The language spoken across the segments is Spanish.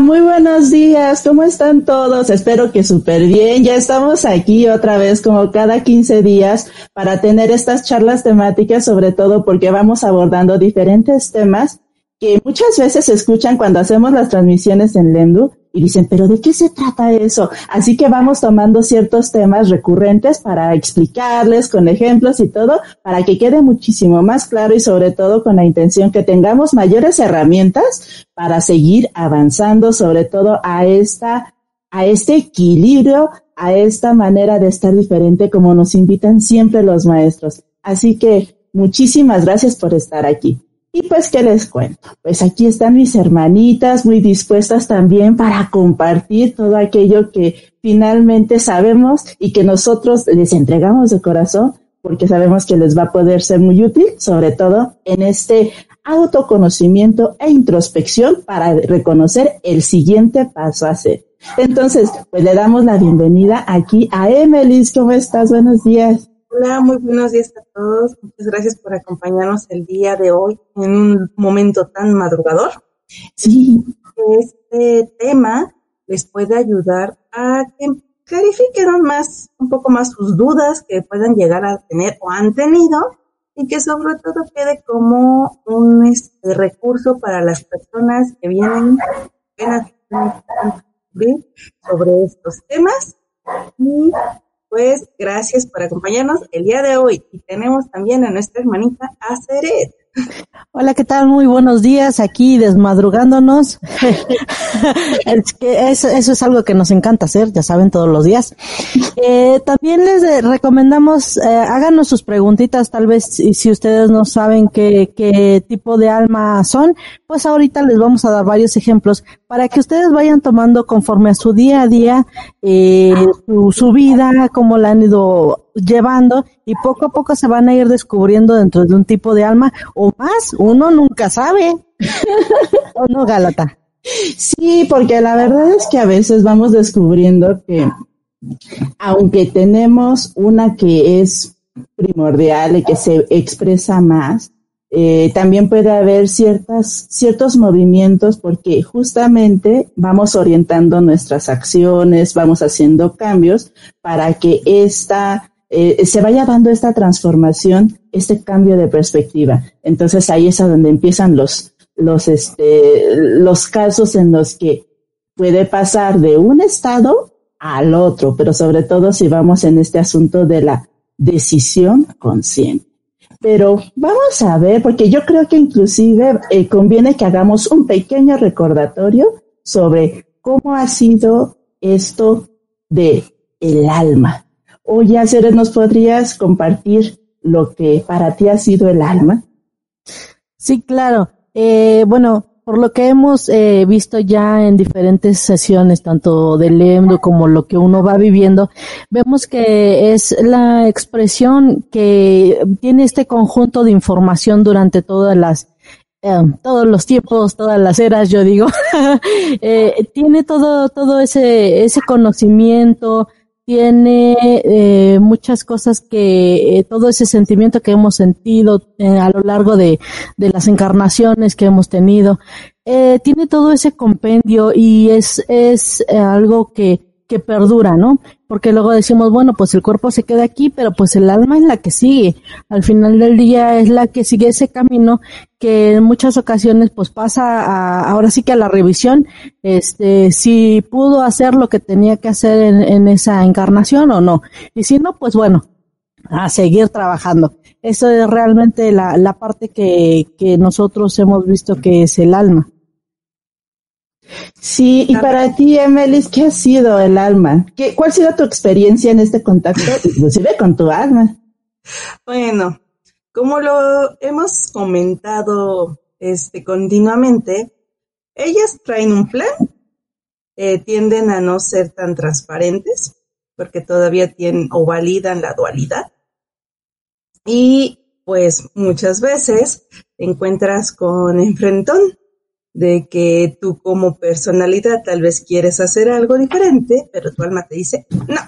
Muy buenos días. ¿Cómo están todos? Espero que súper bien. Ya estamos aquí otra vez como cada 15 días para tener estas charlas temáticas, sobre todo porque vamos abordando diferentes temas que muchas veces se escuchan cuando hacemos las transmisiones en Lendu y dicen, pero ¿de qué se trata eso? Así que vamos tomando ciertos temas recurrentes para explicarles con ejemplos y todo, para que quede muchísimo más claro y sobre todo con la intención que tengamos mayores herramientas para seguir avanzando, sobre todo a esta, a este equilibrio, a esta manera de estar diferente como nos invitan siempre los maestros. Así que muchísimas gracias por estar aquí. Y pues, ¿qué les cuento? Pues aquí están mis hermanitas muy dispuestas también para compartir todo aquello que finalmente sabemos y que nosotros les entregamos de corazón porque sabemos que les va a poder ser muy útil, sobre todo en este autoconocimiento e introspección para reconocer el siguiente paso a hacer. Entonces, pues le damos la bienvenida aquí a Emelis. ¿Cómo estás? Buenos días. Hola, muy buenos días a todos. Muchas gracias por acompañarnos el día de hoy en un momento tan madrugador. Sí. Este tema les puede ayudar a que clarifiquen más, un poco más sus dudas que puedan llegar a tener o han tenido y que sobre todo quede como un este, recurso para las personas que vienen sobre estos temas y pues gracias por acompañarnos el día de hoy. Y tenemos también a nuestra hermanita Aceret. Hola, ¿qué tal? Muy buenos días, aquí desmadrugándonos. es que eso, eso, es algo que nos encanta hacer, ya saben, todos los días. Eh, también les recomendamos, eh, háganos sus preguntitas, tal vez si, si ustedes no saben qué, qué tipo de alma son, pues ahorita les vamos a dar varios ejemplos para que ustedes vayan tomando conforme a su día a día, eh, su, su vida, cómo la han ido llevando y poco a poco se van a ir descubriendo dentro de un tipo de alma o más, uno nunca sabe. ¿O no, Galata? Sí, porque la verdad es que a veces vamos descubriendo que aunque tenemos una que es primordial y que se expresa más, eh, también puede haber ciertas, ciertos movimientos porque justamente vamos orientando nuestras acciones, vamos haciendo cambios para que esta, eh, se vaya dando esta transformación, este cambio de perspectiva. Entonces ahí es a donde empiezan los, los, este, los casos en los que puede pasar de un estado al otro, pero sobre todo si vamos en este asunto de la decisión consciente. Pero vamos a ver, porque yo creo que inclusive eh, conviene que hagamos un pequeño recordatorio sobre cómo ha sido esto de el alma. O ya, Ceres, ¿nos podrías compartir lo que para ti ha sido el alma? Sí, claro. Eh, bueno, por lo que hemos eh, visto ya en diferentes sesiones, tanto del EMDO como lo que uno va viviendo, vemos que es la expresión que tiene este conjunto de información durante todas las eh, todos los tiempos, todas las eras, yo digo, eh, tiene todo, todo ese, ese conocimiento, tiene eh, muchas cosas que, eh, todo ese sentimiento que hemos sentido eh, a lo largo de, de, las encarnaciones que hemos tenido, eh, tiene todo ese compendio y es, es algo que, que perdura, ¿no? Porque luego decimos, bueno, pues el cuerpo se queda aquí, pero pues el alma es la que sigue. Al final del día es la que sigue ese camino que en muchas ocasiones pues pasa a, ahora sí que a la revisión, este, si pudo hacer lo que tenía que hacer en, en esa encarnación o no. Y si no, pues bueno, a seguir trabajando. Eso es realmente la, la parte que, que nosotros hemos visto que es el alma. Sí, y para ti, Emelis, ¿qué ha sido el alma? ¿Qué, ¿Cuál ha sido tu experiencia en este contacto, inclusive con tu alma? Bueno, como lo hemos comentado este, continuamente, ellas traen un plan, eh, tienden a no ser tan transparentes, porque todavía tienen o validan la dualidad. Y pues muchas veces te encuentras con enfrentón, de que tú como personalidad tal vez quieres hacer algo diferente, pero tu alma te dice, no,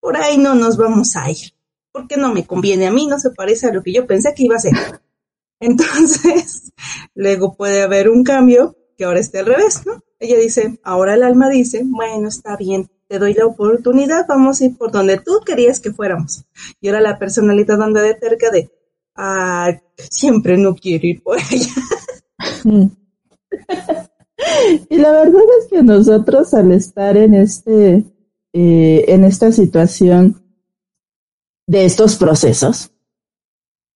por ahí no nos vamos a ir, porque no me conviene a mí, no se parece a lo que yo pensé que iba a hacer. Entonces, luego puede haber un cambio que ahora esté al revés, ¿no? ella dice, ahora el alma dice, bueno, está bien, te doy la oportunidad, vamos a ir por donde tú querías que fuéramos. Y ahora la personalidad anda de cerca de, ah, siempre no quiero ir por allá. Y la verdad es que nosotros al estar en este, eh, en esta situación de estos procesos,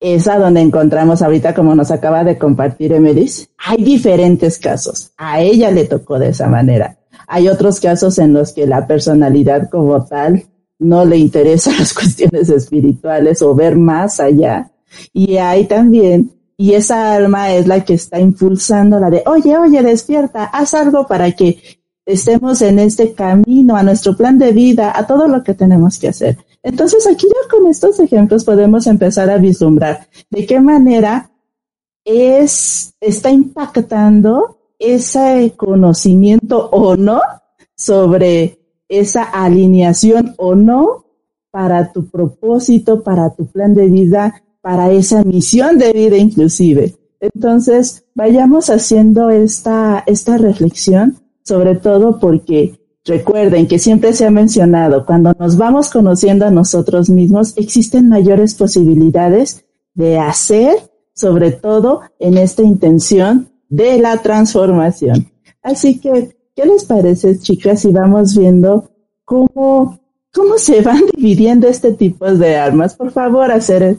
es a donde encontramos ahorita, como nos acaba de compartir Emelis, hay diferentes casos. A ella le tocó de esa manera. Hay otros casos en los que la personalidad como tal no le interesan las cuestiones espirituales o ver más allá. Y hay también, y esa alma es la que está impulsando la de, oye, oye, despierta, haz algo para que estemos en este camino, a nuestro plan de vida, a todo lo que tenemos que hacer. Entonces aquí ya con estos ejemplos podemos empezar a vislumbrar de qué manera es, está impactando ese conocimiento o no sobre esa alineación o no para tu propósito, para tu plan de vida, para esa misión de vida inclusive. Entonces, vayamos haciendo esta, esta reflexión, sobre todo porque Recuerden que siempre se ha mencionado, cuando nos vamos conociendo a nosotros mismos, existen mayores posibilidades de hacer, sobre todo en esta intención de la transformación. Así que, ¿qué les parece, chicas, si vamos viendo cómo, cómo se van dividiendo este tipo de armas? Por favor, hacer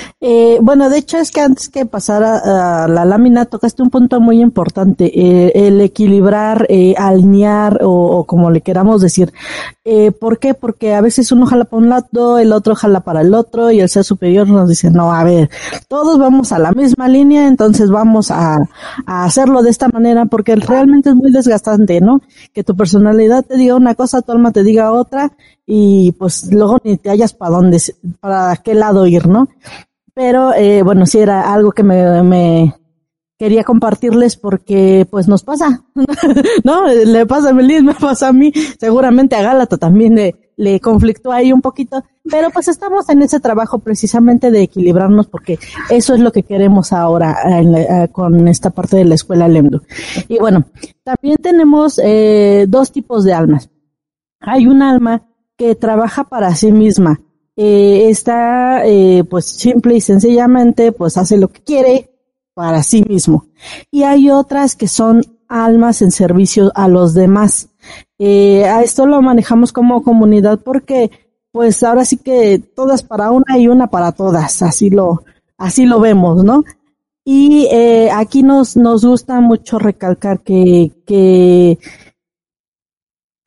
eh, bueno, de hecho es que antes que pasar a, la lámina tocaste un punto muy importante, eh, el equilibrar, eh, alinear o, como le queramos decir. Eh, ¿Por qué? Porque a veces uno jala para un lado, el otro jala para el otro y el ser superior nos dice, no, a ver, todos vamos a la misma línea, entonces vamos a, a hacerlo de esta manera porque realmente es muy desgastante, ¿no? Que tu personalidad te diga una cosa, tu alma te diga otra y pues luego ni te hallas para dónde, para qué lado ir, ¿no? Pero eh, bueno, sí era algo que me, me quería compartirles porque pues nos pasa, ¿no? Le pasa a Melis, me pasa a mí, seguramente a Gálata también le, le conflictó ahí un poquito, pero pues estamos en ese trabajo precisamente de equilibrarnos porque eso es lo que queremos ahora eh, con esta parte de la escuela Lemdu. Y bueno, también tenemos eh, dos tipos de almas. Hay un alma que trabaja para sí misma, eh, está eh, pues simple y sencillamente pues hace lo que quiere para sí mismo. Y hay otras que son almas en servicio a los demás. Eh, a esto lo manejamos como comunidad porque pues ahora sí que todas para una y una para todas, así lo, así lo vemos, ¿no? Y eh, aquí nos, nos gusta mucho recalcar que, que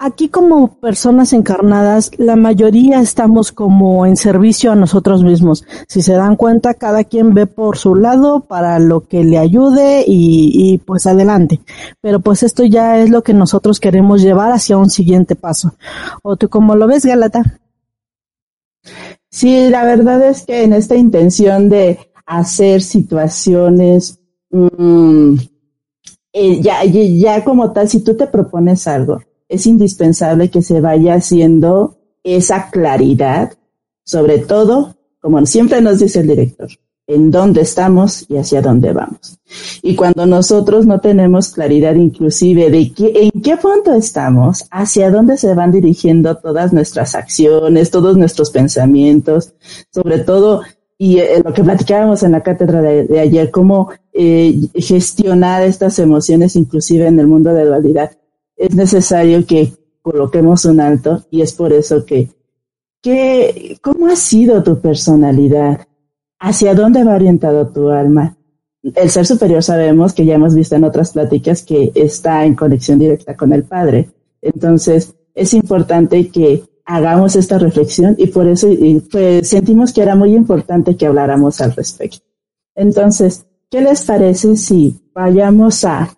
Aquí como personas encarnadas, la mayoría estamos como en servicio a nosotros mismos. Si se dan cuenta, cada quien ve por su lado para lo que le ayude y, pues adelante. Pero pues esto ya es lo que nosotros queremos llevar hacia un siguiente paso. ¿O tú cómo lo ves, Galata? Sí, la verdad es que en esta intención de hacer situaciones, mmm, ya, ya como tal, si tú te propones algo, es indispensable que se vaya haciendo esa claridad, sobre todo, como siempre nos dice el director, en dónde estamos y hacia dónde vamos. Y cuando nosotros no tenemos claridad inclusive de qué, en qué punto estamos, hacia dónde se van dirigiendo todas nuestras acciones, todos nuestros pensamientos, sobre todo, y eh, lo que platicábamos en la cátedra de, ayer, cómo eh, gestionar estas emociones inclusive en el mundo de dualidad es necesario que coloquemos un alto y es por eso que, ¿cómo ha sido tu personalidad? ¿Hacia dónde va orientado tu alma? El ser superior sabemos que ya hemos visto en otras pláticas que está en conexión directa con el Padre. Entonces, es importante que hagamos esta reflexión y por eso pues, sentimos que era muy importante que habláramos al respecto. Entonces, ¿qué les parece si vayamos a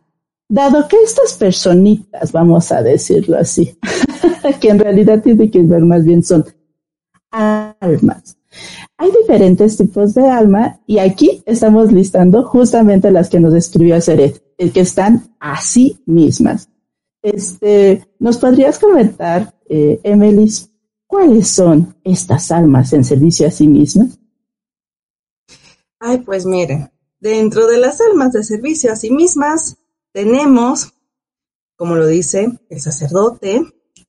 dado que estas personitas, vamos a decirlo así, que en realidad tiene que ver más bien son almas. Hay diferentes tipos de alma y aquí estamos listando justamente las que nos describió Seret, el que están a sí mismas. Este, ¿nos podrías comentar, eh, Emilis, cuáles son estas almas en servicio a sí mismas? Ay, pues miren, dentro de las almas de servicio a sí mismas tenemos como lo dice el sacerdote,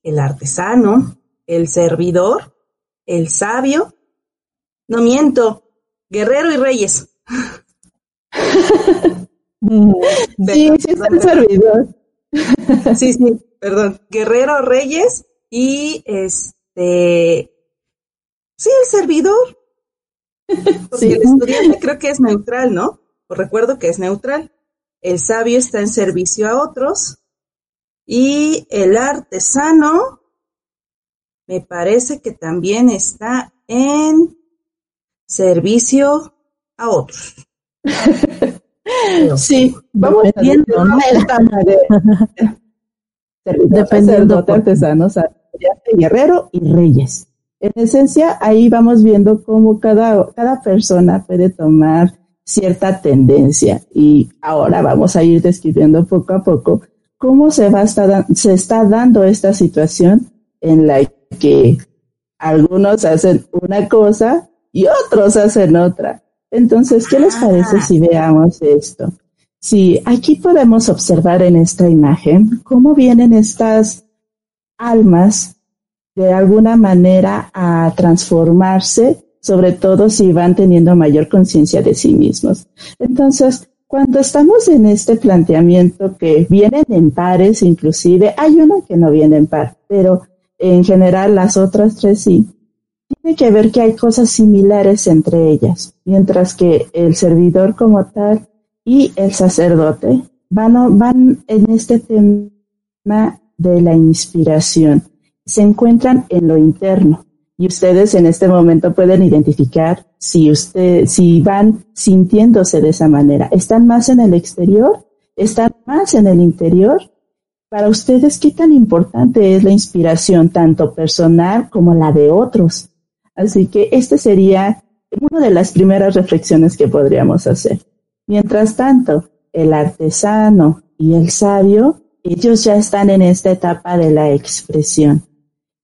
el artesano, el servidor, el sabio, no miento, guerrero y reyes. sí, sí, es el servidor. sí, sí, perdón, guerrero, reyes y este, sí, el servidor. Porque el estudiante creo que es neutral, ¿no? Pues recuerdo que es neutral. El sabio está en servicio a otros y el artesano me parece que también está en servicio a otros. sí, vamos viendo, ¿no? Dependiendo de artesanos, guerrero y reyes. En esencia, ahí vamos viendo cómo cada, cada persona puede tomar cierta tendencia y ahora vamos a ir describiendo poco a poco cómo se, va se está dando esta situación en la que algunos hacen una cosa y otros hacen otra. Entonces, ¿qué les parece si veamos esto? Sí, aquí podemos observar en esta imagen cómo vienen estas almas de alguna manera a transformarse, sobre todo si van teniendo mayor conciencia de sí mismos. Entonces, cuando estamos en este planteamiento que vienen en pares, inclusive, hay uno que no viene en par, pero en general las otras tres sí, tiene que ver que hay cosas similares entre ellas, mientras que el servidor como tal y el sacerdote van, van en este tema de la inspiración, se encuentran en lo interno y ustedes en este momento pueden identificar si usted, si van sintiéndose de esa manera. ¿Están más en el exterior? ¿Están más en el interior? Para ustedes, ¿qué tan importante es la inspiración, tanto personal como la de otros? Así que esta sería una de las primeras reflexiones que podríamos hacer. Mientras tanto, el artesano y el sabio, ellos ya están en esta etapa de la expresión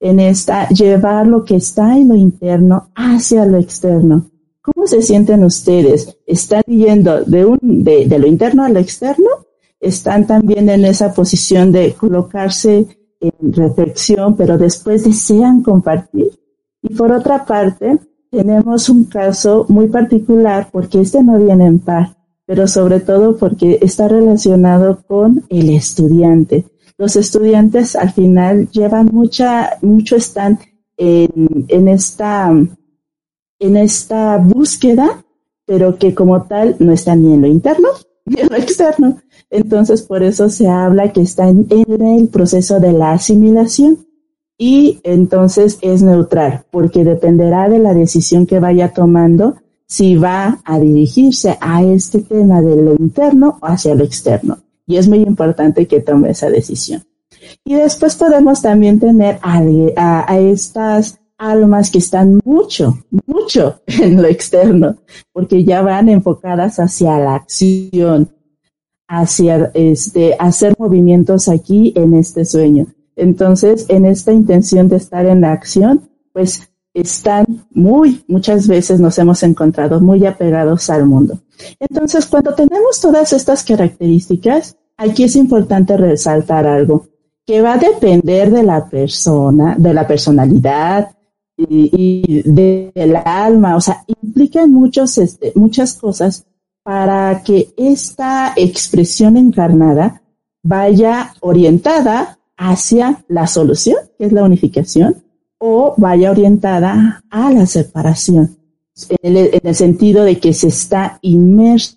en esta, llevar lo que está en lo interno hacia lo externo. ¿Cómo se sienten ustedes? ¿Están yendo de, un, de, de lo interno a lo externo? ¿Están también en esa posición de colocarse en reflexión, pero después desean compartir? Y por otra parte, tenemos un caso muy particular porque este no viene en paz, pero sobre todo porque está relacionado con el estudiante los estudiantes al final llevan mucha, mucho están en, en esta, en esta búsqueda, pero que como tal no están ni en lo interno ni en lo externo. Entonces, por eso se habla que están en el proceso de la asimilación y entonces es neutral, porque dependerá de la decisión que vaya tomando si va a dirigirse a este tema de lo interno o hacia lo externo y es muy importante que tome esa decisión. Y después podemos también tener a, estas almas que están mucho, mucho en lo externo, porque ya van enfocadas hacia la acción, hacia este, hacer movimientos aquí en este sueño. Entonces, en esta intención de estar en la acción, pues están muy, muchas veces nos hemos encontrado muy apegados al mundo. Entonces, cuando tenemos todas estas características, aquí es importante resaltar algo que va a depender de la persona, de la personalidad y, del alma, o sea, implican muchos, este, muchas cosas para que esta expresión encarnada vaya orientada hacia la solución, que es la unificación, o vaya orientada a la separación en el, sentido de que se está inmerso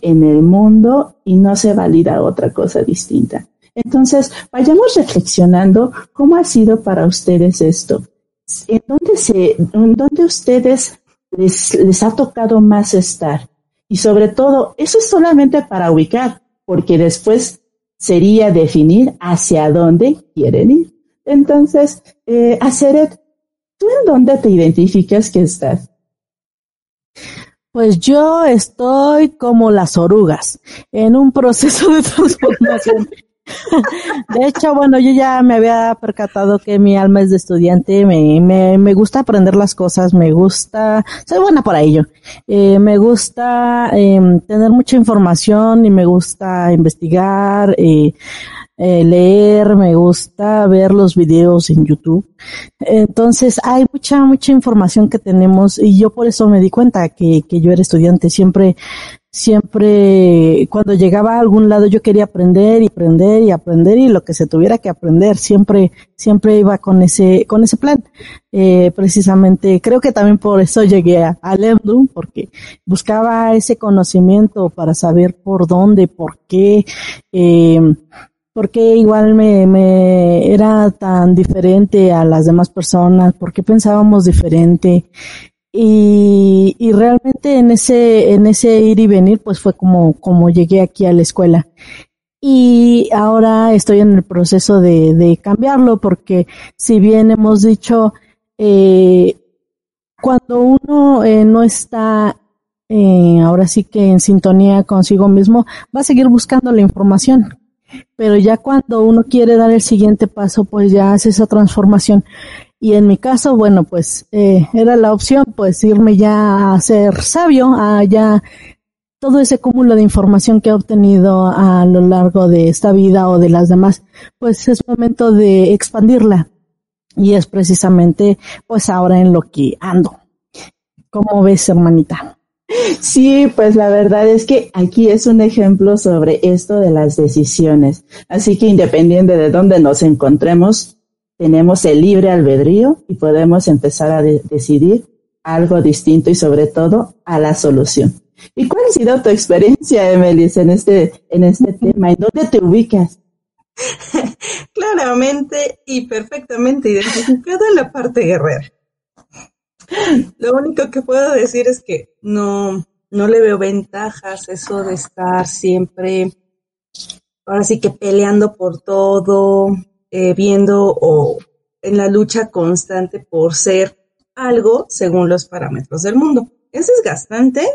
en el mundo y no se valida otra cosa distinta. Entonces, vayamos reflexionando cómo ha sido para ustedes esto. ¿En dónde, se, en dónde ustedes les, les ha tocado más estar? Y sobre todo, eso es solamente para ubicar, porque después sería definir hacia dónde quieren ir. Entonces, eh, Aceret, ¿tú en dónde te identificas que estás? Pues yo estoy como las orugas, en un proceso de transformación. De hecho, bueno, yo ya me había percatado que mi alma es de estudiante, me, me, me gusta aprender las cosas, me gusta, soy buena para ello, eh, me gusta eh, tener mucha información y me gusta investigar, eh, eh, leer, me gusta ver los videos en YouTube. Entonces hay mucha, mucha información que tenemos y yo por eso me di cuenta que, que yo era estudiante. Siempre siempre cuando llegaba a algún lado yo quería aprender y aprender y aprender y lo que se tuviera que aprender siempre siempre iba con ese con ese plan eh, precisamente creo que también por eso llegué a, a porque buscaba ese conocimiento para saber por dónde por qué eh, por qué igual me, me era tan diferente a las demás personas, por qué pensábamos diferente, y, realmente en ese, en ese ir y venir, pues fue como, llegué aquí a la escuela. Y ahora estoy en el proceso de, de cambiarlo porque si bien hemos dicho, eh, cuando uno eh, no está eh, ahora sí que en sintonía consigo mismo, va a seguir buscando la información. Pero ya cuando uno quiere dar el siguiente paso, pues ya hace esa transformación y en mi caso, bueno, pues eh, era la opción, pues irme ya a ser sabio, a ya todo ese cúmulo de información que he obtenido a lo largo de esta vida o de las demás, pues es momento de expandirla. Y es precisamente, pues ahora en lo que ando. ¿Cómo ves, hermanita? Sí, pues la verdad es que aquí es un ejemplo sobre esto de las decisiones. Así que independiente de dónde nos encontremos, tenemos el libre albedrío y podemos empezar a decidir algo distinto y sobre todo a la solución. ¿Y cuál ha sido tu experiencia, Emelis, en este, en este tema? ¿En dónde te ubicas? Claramente y perfectamente identificada en la parte guerrera. Lo único que puedo decir es que no, no le veo ventajas eso de estar siempre, ahora sí que peleando por todo, eh, viendo o en la lucha constante por ser algo según los parámetros del mundo. Es desgastante,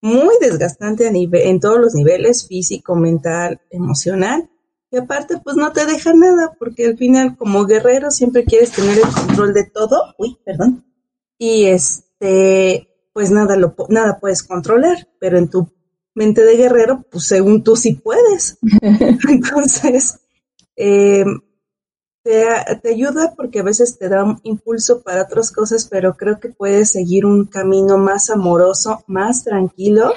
muy desgastante a nivel, en todos los niveles, físico, mental, emocional. Y aparte, pues no te deja nada, porque al final, como guerrero, siempre quieres tener el control de todo. Uy, perdón. Y este, pues nada, lo, nada puedes controlar, pero en tu mente de guerrero, pues según tú sí puedes. Entonces, eh, te, te, ayuda porque a veces te da un impulso para otras cosas, pero creo que puedes seguir un camino más amoroso, más tranquilo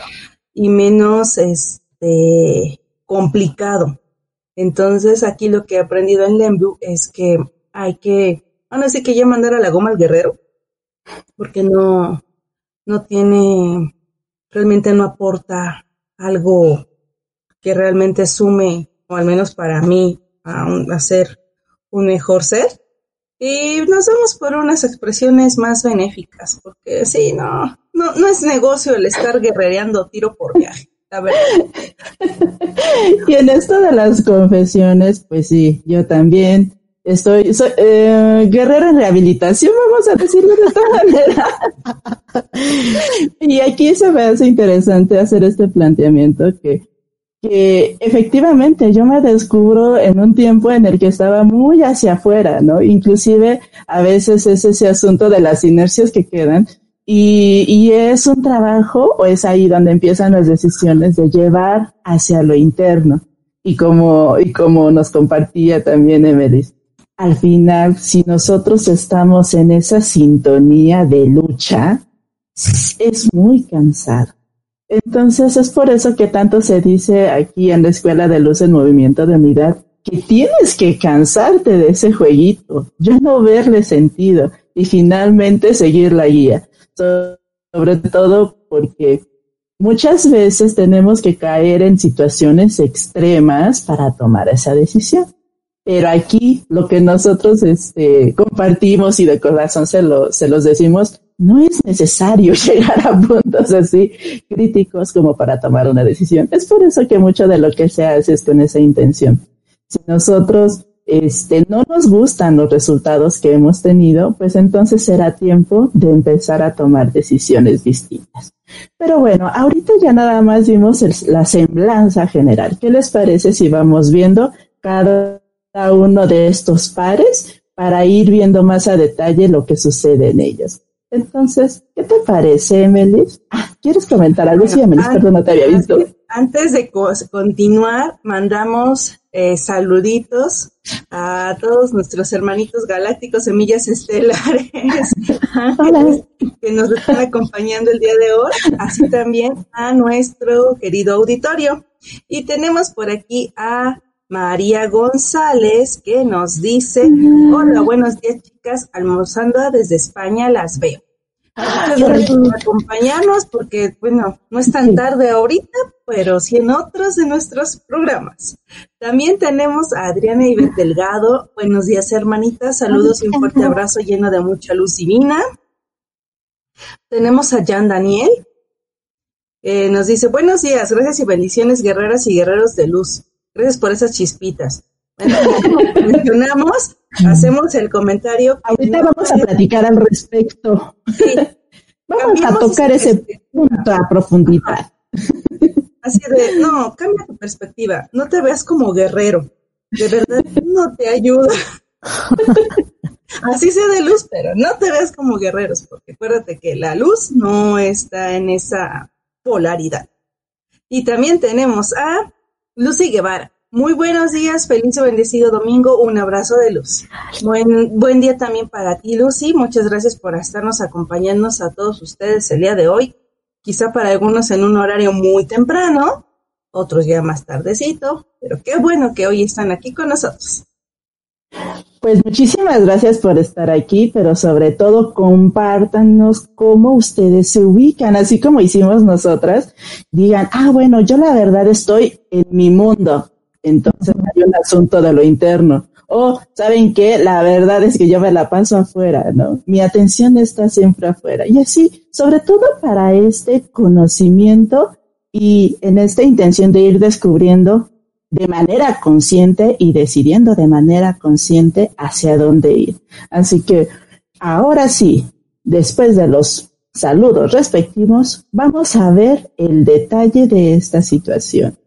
y menos este complicado. Entonces aquí lo que he aprendido en Lembu es que hay que, ahora sí que ya mandar a la goma al guerrero, porque no, no tiene, realmente no aporta algo que realmente sume, o al menos para mí, a, ser un mejor ser. Y nos vamos por unas expresiones más benéficas, porque sí, no, no, no es negocio el estar guerrereando tiro por viaje, la verdad. y en esto de las confesiones, pues sí, yo también estoy, soy eh, guerrera en rehabilitación, vamos a decirlo de esta manera. y aquí se me hace interesante hacer este planteamiento que que efectivamente yo me descubro en un tiempo en el que estaba muy hacia afuera, ¿no? Inclusive a veces es ese asunto de las inercias que quedan y, y es un trabajo o es ahí donde empiezan las decisiones de llevar hacia lo interno y como, y como nos compartía también Emelis. Al final, si nosotros estamos en esa sintonía de lucha, es muy cansado entonces es por eso que tanto se dice aquí en la Escuela de Luz en Movimiento de Unidad que tienes que cansarte de ese jueguito, ya no verle sentido y finalmente seguir la guía. Sobre todo porque muchas veces tenemos que caer en situaciones extremas para tomar esa decisión. Pero aquí lo que nosotros este, compartimos y de corazón se, lo, se los decimos no es necesario llegar a puntos así críticos como para tomar una decisión. Es por eso que mucho de lo que se hace es con esa intención. Si nosotros este, no nos gustan los resultados que hemos tenido, pues entonces será tiempo de empezar a tomar decisiones distintas. Pero bueno, ahorita ya nada más vimos la semblanza general. ¿Qué les parece si vamos viendo cada uno de estos pares para ir viendo más a detalle lo que sucede en ellos? Entonces, ¿qué te parece, Emelis? Ah, ¿quieres comentar algo? sí, Emelis, perdón, no te había visto. antes de continuar, mandamos eh, saluditos a todos nuestros hermanitos galácticos, semillas estelares, que nos están acompañando el día de hoy, así también a nuestro querido auditorio. Y tenemos por aquí a María González que nos dice, hola, buenos días chicas, almorzando desde España las veo. Muchas gracias por acompañarnos porque, bueno, no es tan tarde ahorita, pero sí en otros de nuestros programas. También tenemos a Adriana Ibet Delgado. Buenos días, hermanitas. Saludos y un fuerte abrazo lleno de mucha luz divina. Tenemos a Jan Daniel. Eh, nos dice, buenos días, gracias y bendiciones, guerreras y guerreros de luz. Gracias por esas chispitas. Bueno, mencionamos, hacemos el comentario. Ahorita vamos a platicar al respecto. Sí. vamos a tocar ese punto a profundidad. Así de, no, cambia tu perspectiva. No te veas como guerrero. De verdad, no te ayuda. Así sea de luz, pero no te veas como guerreros, porque acuérdate que la luz no está en esa polaridad. Y también tenemos a Lucy Guevara. Muy buenos días, feliz y bendecido domingo, un abrazo de luz. Buen, buen día también para ti, Lucy. Muchas gracias por estarnos acompañando a todos ustedes el día de hoy. Quizá para algunos en un horario muy temprano, otros ya más tardecito, pero qué bueno que hoy están aquí con nosotros. Pues muchísimas gracias por estar aquí, pero sobre todo compártanos cómo ustedes se ubican, así como hicimos nosotras. Digan, ah, bueno, yo la verdad estoy en mi mundo entonces hay un asunto de lo interno. O, ¿saben qué? La verdad es que yo me la paso afuera, ¿no? Mi atención está siempre afuera. Y así, sobre todo para este conocimiento y en esta intención de ir descubriendo de manera consciente y decidiendo de manera consciente hacia dónde ir. Así que ahora sí, después de los saludos respectivos, vamos a ver el detalle de esta situación.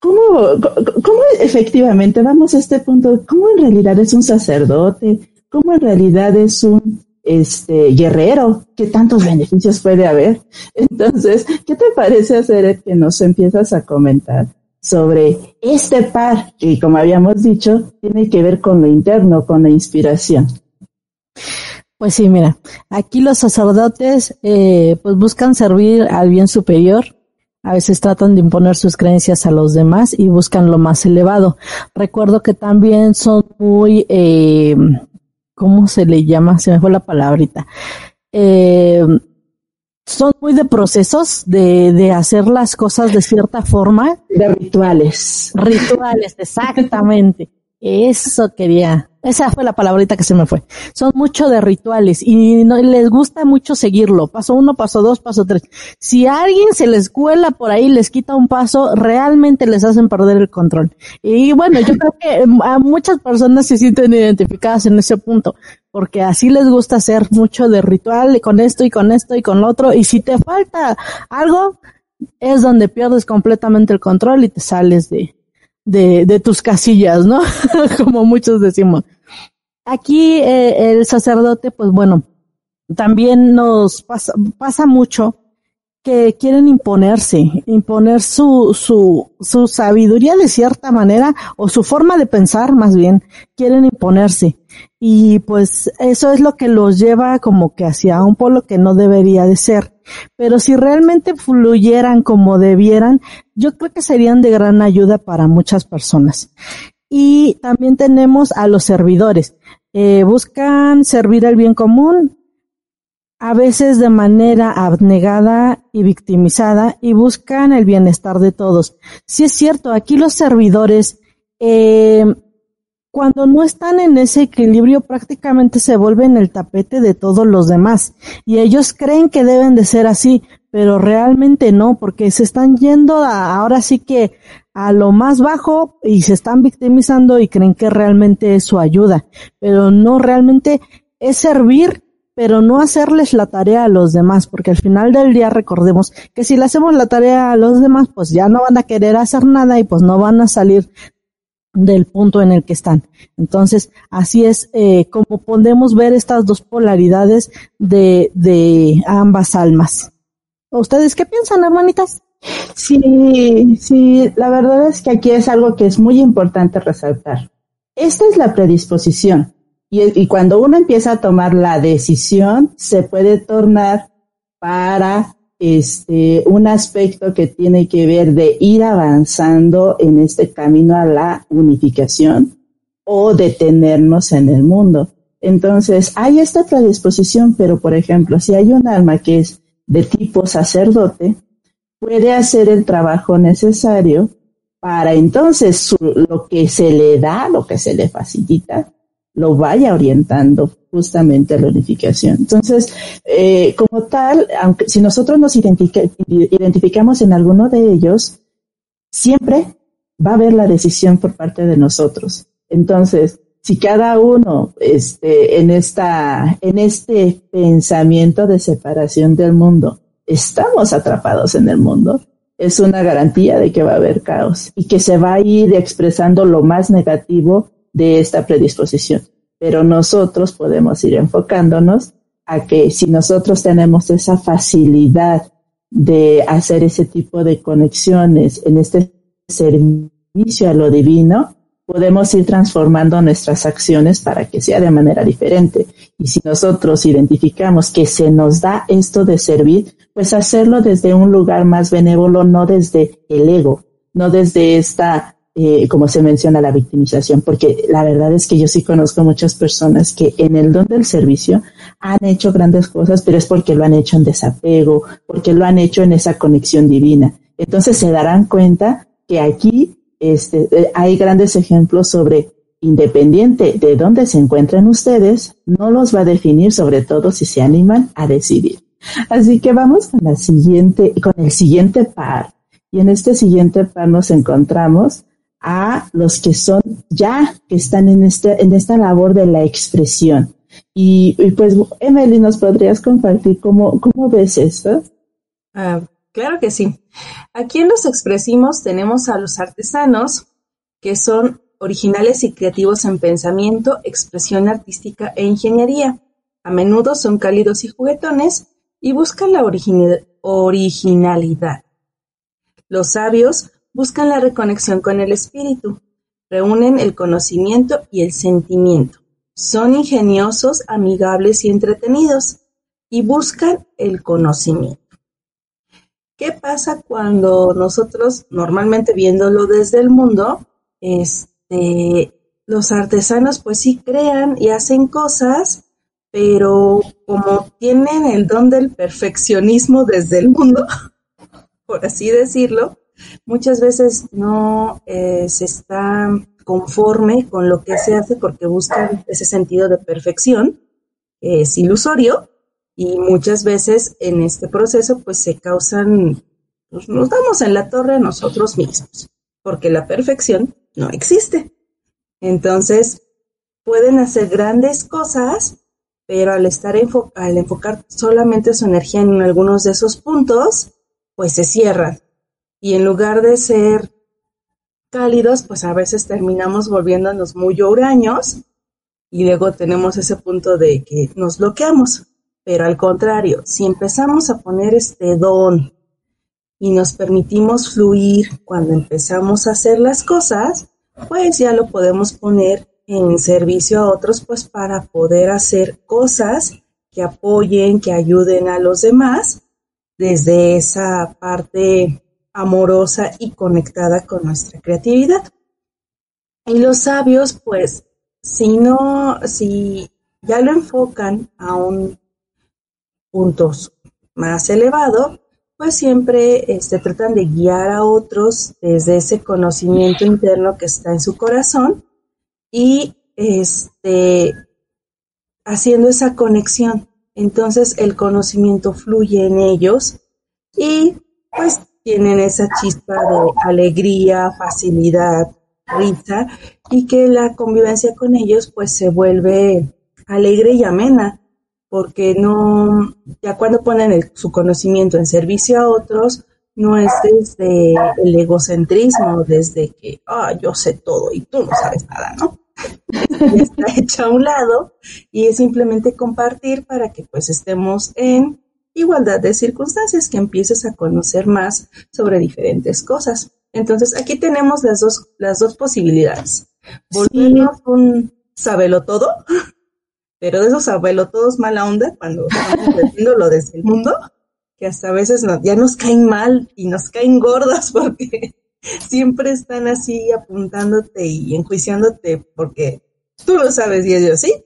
¿Cómo, ¿Cómo efectivamente, vamos a este punto, cómo en realidad es un sacerdote? ¿Cómo en realidad es un este guerrero? ¿Qué tantos beneficios puede haber? Entonces, ¿qué te parece hacer que nos empiezas a comentar sobre este par que, como habíamos dicho, tiene que ver con lo interno, con la inspiración? Pues sí, mira, aquí los sacerdotes eh, pues buscan servir al bien superior, a veces tratan de imponer sus creencias a los demás y buscan lo más elevado. Recuerdo que también son muy, eh, ¿cómo se le llama? Se me fue la palabrita. Eh, son muy de procesos, de, de hacer las cosas de cierta forma. De rituales. Rituales, exactamente. Eso quería. Esa fue la palabrita que se me fue. Son mucho de rituales y no, les gusta mucho seguirlo. Paso uno, paso dos, paso tres. Si a alguien se les cuela por ahí, les quita un paso, realmente les hacen perder el control. Y bueno, yo creo que a muchas personas se sienten identificadas en ese punto, porque así les gusta hacer mucho de ritual con esto y con esto y con lo otro. Y si te falta algo, es donde pierdes completamente el control y te sales de, de, de tus casillas, ¿no? Como muchos decimos. Aquí eh, el sacerdote, pues bueno, también nos pasa, pasa mucho que quieren imponerse, imponer su, su, su sabiduría de cierta manera, o su forma de pensar más bien, quieren imponerse. Y pues eso es lo que los lleva como que hacia un polo que no debería de ser. Pero si realmente fluyeran como debieran, yo creo que serían de gran ayuda para muchas personas. Y también tenemos a los servidores. Eh, buscan servir al bien común, a veces de manera abnegada y victimizada, y buscan el bienestar de todos. Si es cierto, aquí los servidores, eh, cuando no están en ese equilibrio prácticamente se vuelven el tapete de todos los demás y ellos creen que deben de ser así, pero realmente no, porque se están yendo a, ahora sí que a lo más bajo y se están victimizando y creen que realmente es su ayuda, pero no realmente es servir, pero no hacerles la tarea a los demás, porque al final del día recordemos que si le hacemos la tarea a los demás, pues ya no van a querer hacer nada y pues no van a salir del punto en el que están. Entonces, así es eh, como podemos ver estas dos polaridades de, de ambas almas. ¿Ustedes qué piensan, hermanitas? Sí, sí, la verdad es que aquí es algo que es muy importante resaltar. Esta es la predisposición y, cuando uno empieza a tomar la decisión, se puede tornar para este, un aspecto que tiene que ver de ir avanzando en este camino a la unificación o detenernos en el mundo. Entonces, hay esta predisposición, pero por ejemplo, si hay un alma que es de tipo sacerdote, puede hacer el trabajo necesario para entonces lo que se le da, lo que se le facilita, lo vaya orientando justamente a la unificación. Entonces, eh, como tal, aunque si nosotros nos identificamos en alguno de ellos, siempre va a haber la decisión por parte de nosotros. Entonces, si cada uno este, en, esta, en este pensamiento de separación del mundo, estamos atrapados en el mundo, es una garantía de que va a haber caos y que se va a ir expresando lo más negativo de esta predisposición. Pero nosotros podemos ir enfocándonos a que si nosotros tenemos esa facilidad de hacer ese tipo de conexiones en este servicio a lo divino, podemos ir transformando nuestras acciones para que sea de manera diferente. Y si nosotros identificamos que se nos da esto de servir, pues hacerlo desde un lugar más benévolo, no desde el ego, no desde esta, eh, como se menciona, la victimización, porque la verdad es que yo sí conozco muchas personas que en el don del servicio han hecho grandes cosas, pero es porque lo han hecho en desapego, porque lo han hecho en esa conexión divina. Entonces se darán cuenta que aquí este, eh, hay grandes ejemplos sobre independiente de dónde se encuentren ustedes, no los va a definir, sobre todo si se animan a decidir. Así que vamos con la siguiente, con el siguiente par. Y en este siguiente par nos encontramos a los que son ya que están en este, en esta labor de la expresión. Y, pues, Emily, ¿nos podrías compartir cómo, cómo ves esto? Ah, claro que sí. Aquí en los expresimos tenemos a los artesanos, que son originales y creativos en pensamiento, expresión artística e ingeniería. A menudo son cálidos y juguetones y buscan la originalidad. Los sabios buscan la reconexión con el espíritu, reúnen el conocimiento y el sentimiento. Son ingeniosos, amigables y entretenidos y buscan el conocimiento. ¿Qué pasa cuando nosotros, normalmente viéndolo desde el mundo, este, los artesanos pues sí crean y hacen cosas, pero como tienen el don del perfeccionismo desde el mundo, por así decirlo, muchas veces no eh, se está conforme con lo que se hace porque buscan ese sentido de perfección, es ilusorio, y muchas veces en este proceso pues se causan, pues, nos damos en la torre a nosotros mismos, porque la perfección no existe. Entonces, pueden hacer grandes cosas, pero al estar al enfocar solamente su energía en algunos de esos puntos, pues se cierran. Y en lugar de ser cálidos, pues a veces terminamos volviéndonos muy huraños y luego tenemos ese punto de que nos bloqueamos. Pero al contrario, si empezamos a poner este don y nos permitimos fluir cuando empezamos a hacer las cosas, pues ya lo podemos poner en servicio a otros, pues para poder hacer cosas que apoyen, que ayuden a los demás desde esa parte amorosa y conectada con nuestra creatividad. Y los sabios, pues, si no, si ya lo enfocan a un puntos más elevado, pues siempre este, tratan de guiar a otros desde ese conocimiento interno que está en su corazón y este, haciendo esa conexión. Entonces el conocimiento fluye en ellos y pues tienen esa chispa de alegría, facilidad, risa y que la convivencia con ellos pues se vuelve alegre y amena porque no, ya cuando ponen su conocimiento en servicio a otros, no es desde el egocentrismo, desde que, ah, yo sé todo y tú no sabes nada, ¿no? Está hecho a un lado y es simplemente compartir para que pues estemos en igualdad de circunstancias, que empieces a conocer más sobre diferentes cosas. Entonces, aquí tenemos las dos, las dos posibilidades. Volvernos un sabelo todo, pero de esos sabelo todos mala onda cuando estamos lo desde el mundo, que hasta a veces ya nos caen mal y nos caen gordas porque siempre están así apuntándote y enjuiciándote porque tú lo sabes y ellos sí.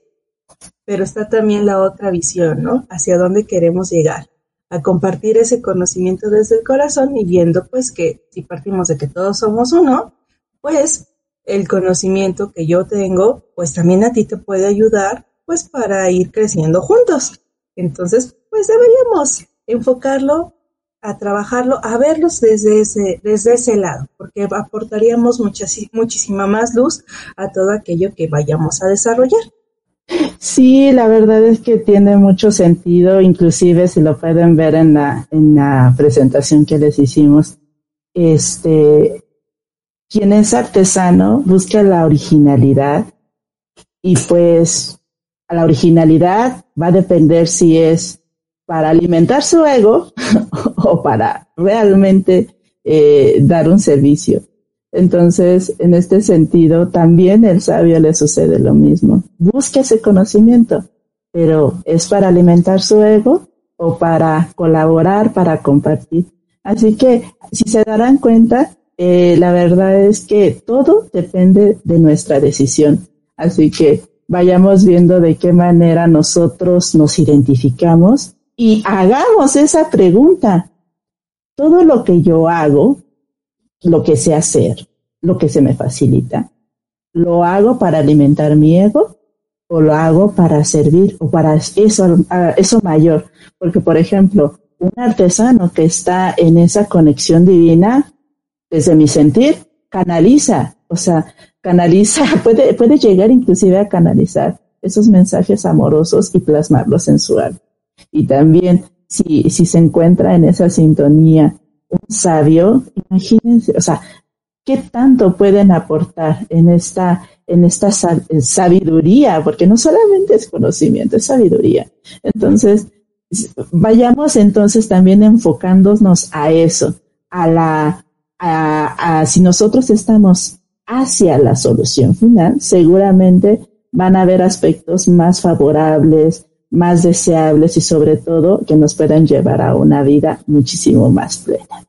Pero está también la otra visión, ¿no? Hacia dónde queremos llegar a compartir ese conocimiento desde el corazón y viendo pues que si partimos de que todos somos uno, pues el conocimiento que yo tengo, pues también a ti te puede ayudar pues para ir creciendo juntos. Entonces, pues deberíamos enfocarlo a trabajarlo, a verlos desde ese, desde ese lado, porque aportaríamos muchísima más luz a todo aquello que vayamos a desarrollar. Sí, la verdad es que tiene mucho sentido, inclusive si lo pueden ver en la, en la presentación que les hicimos, este, quien es artesano busca la originalidad y pues a la originalidad va a depender si es para alimentar su ego o para realmente eh, dar un servicio. Entonces, en este sentido, también el sabio le sucede lo mismo. Busca ese conocimiento, pero ¿es para alimentar su ego o para colaborar, para compartir? Así que, si se darán cuenta, eh, la verdad es que todo depende de nuestra decisión. Así que vayamos viendo de qué manera nosotros nos identificamos y hagamos esa pregunta. Todo lo que yo hago lo que sé hacer, lo que se me facilita. ¿Lo hago para alimentar mi ego o lo hago para servir o para eso, mayor? Porque, por ejemplo, un artesano que está en esa conexión divina, desde mi sentir, canaliza, o sea, canaliza, puede, puede llegar inclusive a canalizar esos mensajes amorosos y plasmarlos en su alma. Y también, si, si se encuentra en esa sintonía un sabio, imagínense, o sea, ¿qué tanto pueden aportar en esta, en esta sabiduría? Porque no solamente es conocimiento, es sabiduría. Entonces, vayamos entonces también enfocándonos a eso, a la, a, a si nosotros estamos hacia la solución final, seguramente van a haber aspectos más favorables, más deseables y sobre todo que nos puedan llevar a una vida muchísimo más plena.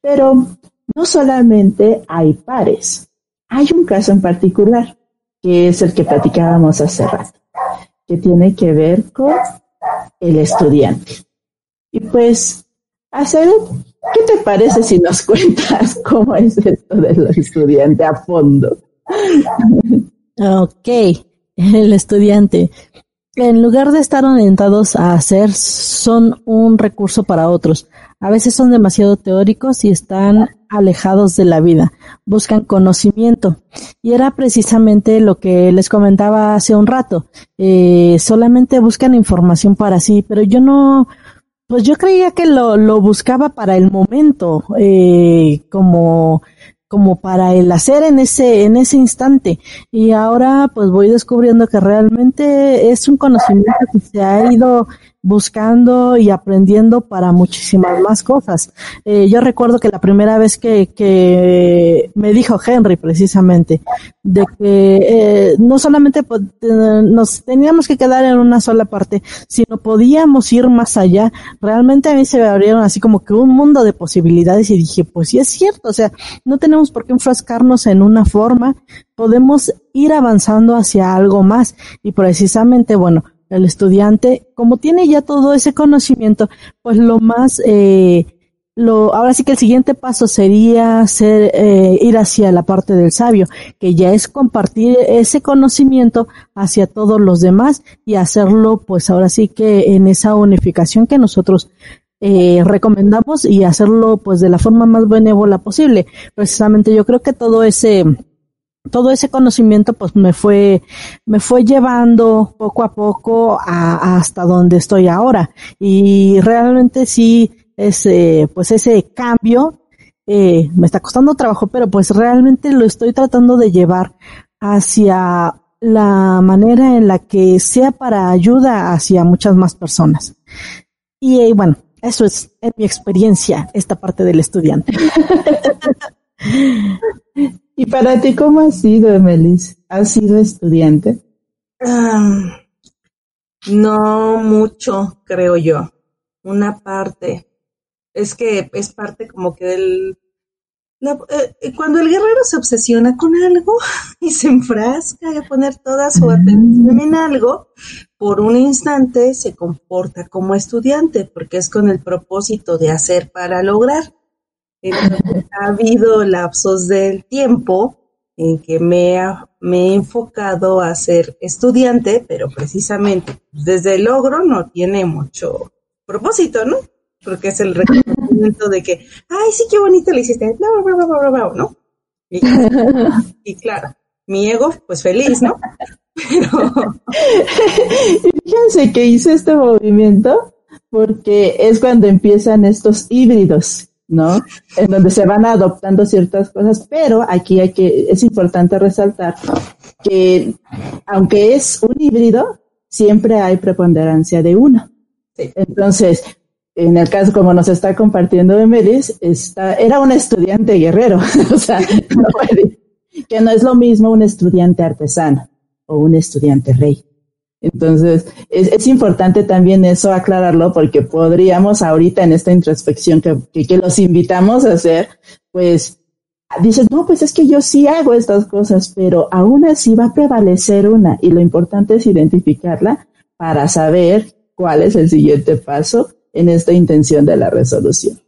Pero no solamente hay pares, hay un caso en particular, que es el que platicábamos hace rato, que tiene que ver con el estudiante. Y pues, ¿qué te parece si nos cuentas cómo es esto del estudiante a fondo? Ok, el estudiante en lugar de estar orientados a hacer, son un recurso para otros. A veces son demasiado teóricos y están alejados de la vida. Buscan conocimiento. Y era precisamente lo que les comentaba hace un rato. Eh, solamente buscan información para sí, pero yo no, pues yo creía que lo, lo buscaba para el momento, eh, como como para el hacer en ese, en ese instante. Y ahora pues voy descubriendo que realmente es un conocimiento que se ha ido buscando y aprendiendo para muchísimas más cosas. Eh, yo recuerdo que la primera vez que, que me dijo Henry precisamente de que eh, no solamente nos teníamos que quedar en una sola parte, sino podíamos ir más allá. Realmente a mí se me abrieron así como que un mundo de posibilidades y dije, pues sí es cierto, o sea, no tenemos por qué enfrascarnos en una forma, podemos ir avanzando hacia algo más y precisamente, bueno, el estudiante, como tiene ya todo ese conocimiento, pues lo más, eh, lo, ahora sí que el siguiente paso sería ser, eh, ir hacia la parte del sabio, que ya es compartir ese conocimiento hacia todos los demás y hacerlo, pues ahora sí que en esa unificación que nosotros eh, recomendamos y hacerlo pues de la forma más benévola posible. Precisamente yo creo que todo ese, todo ese conocimiento pues me fue me fue llevando poco a poco a, hasta donde estoy ahora y realmente sí ese pues ese cambio eh, me está costando trabajo pero pues realmente lo estoy tratando de llevar hacia la manera en la que sea para ayuda hacia muchas más personas Y eh, bueno, eso es en mi experiencia, esta parte del estudiante. ¿Y para ti cómo ha sido, Melis? ¿Has sido estudiante? no mucho, creo yo. Una parte. Es que es parte como que del... Eh, cuando el guerrero se obsesiona con algo y se enfrasca a poner toda su atención en algo, por un instante se comporta como estudiante, porque es con el propósito de hacer para lograr. Ha habido lapsos del tiempo en que me, he enfocado a ser estudiante, pero precisamente desde el logro no tiene mucho propósito, ¿no? Porque es el reconocimiento de que, ay, sí, qué bonito lo hiciste, ¿no? Y, y claro, mi ego, pues feliz, ¿no? Pero... Fíjense que hice este movimiento porque es cuando empiezan estos híbridos ¿no? En donde se van adoptando ciertas cosas, pero aquí hay que, es importante resaltar que aunque es un híbrido, siempre hay preponderancia de uno. Entonces, en el caso como nos está compartiendo Emelis, está, era un estudiante guerrero, o sea, que no es lo mismo un estudiante artesano o un estudiante rey. Entonces, es, es, importante también eso aclararlo porque podríamos ahorita en esta introspección que, que, los invitamos a hacer, pues dices, no, pues es que yo sí hago estas cosas, pero aún así va a prevalecer una y lo importante es identificarla para saber cuál es el siguiente paso en esta intención de la resolución.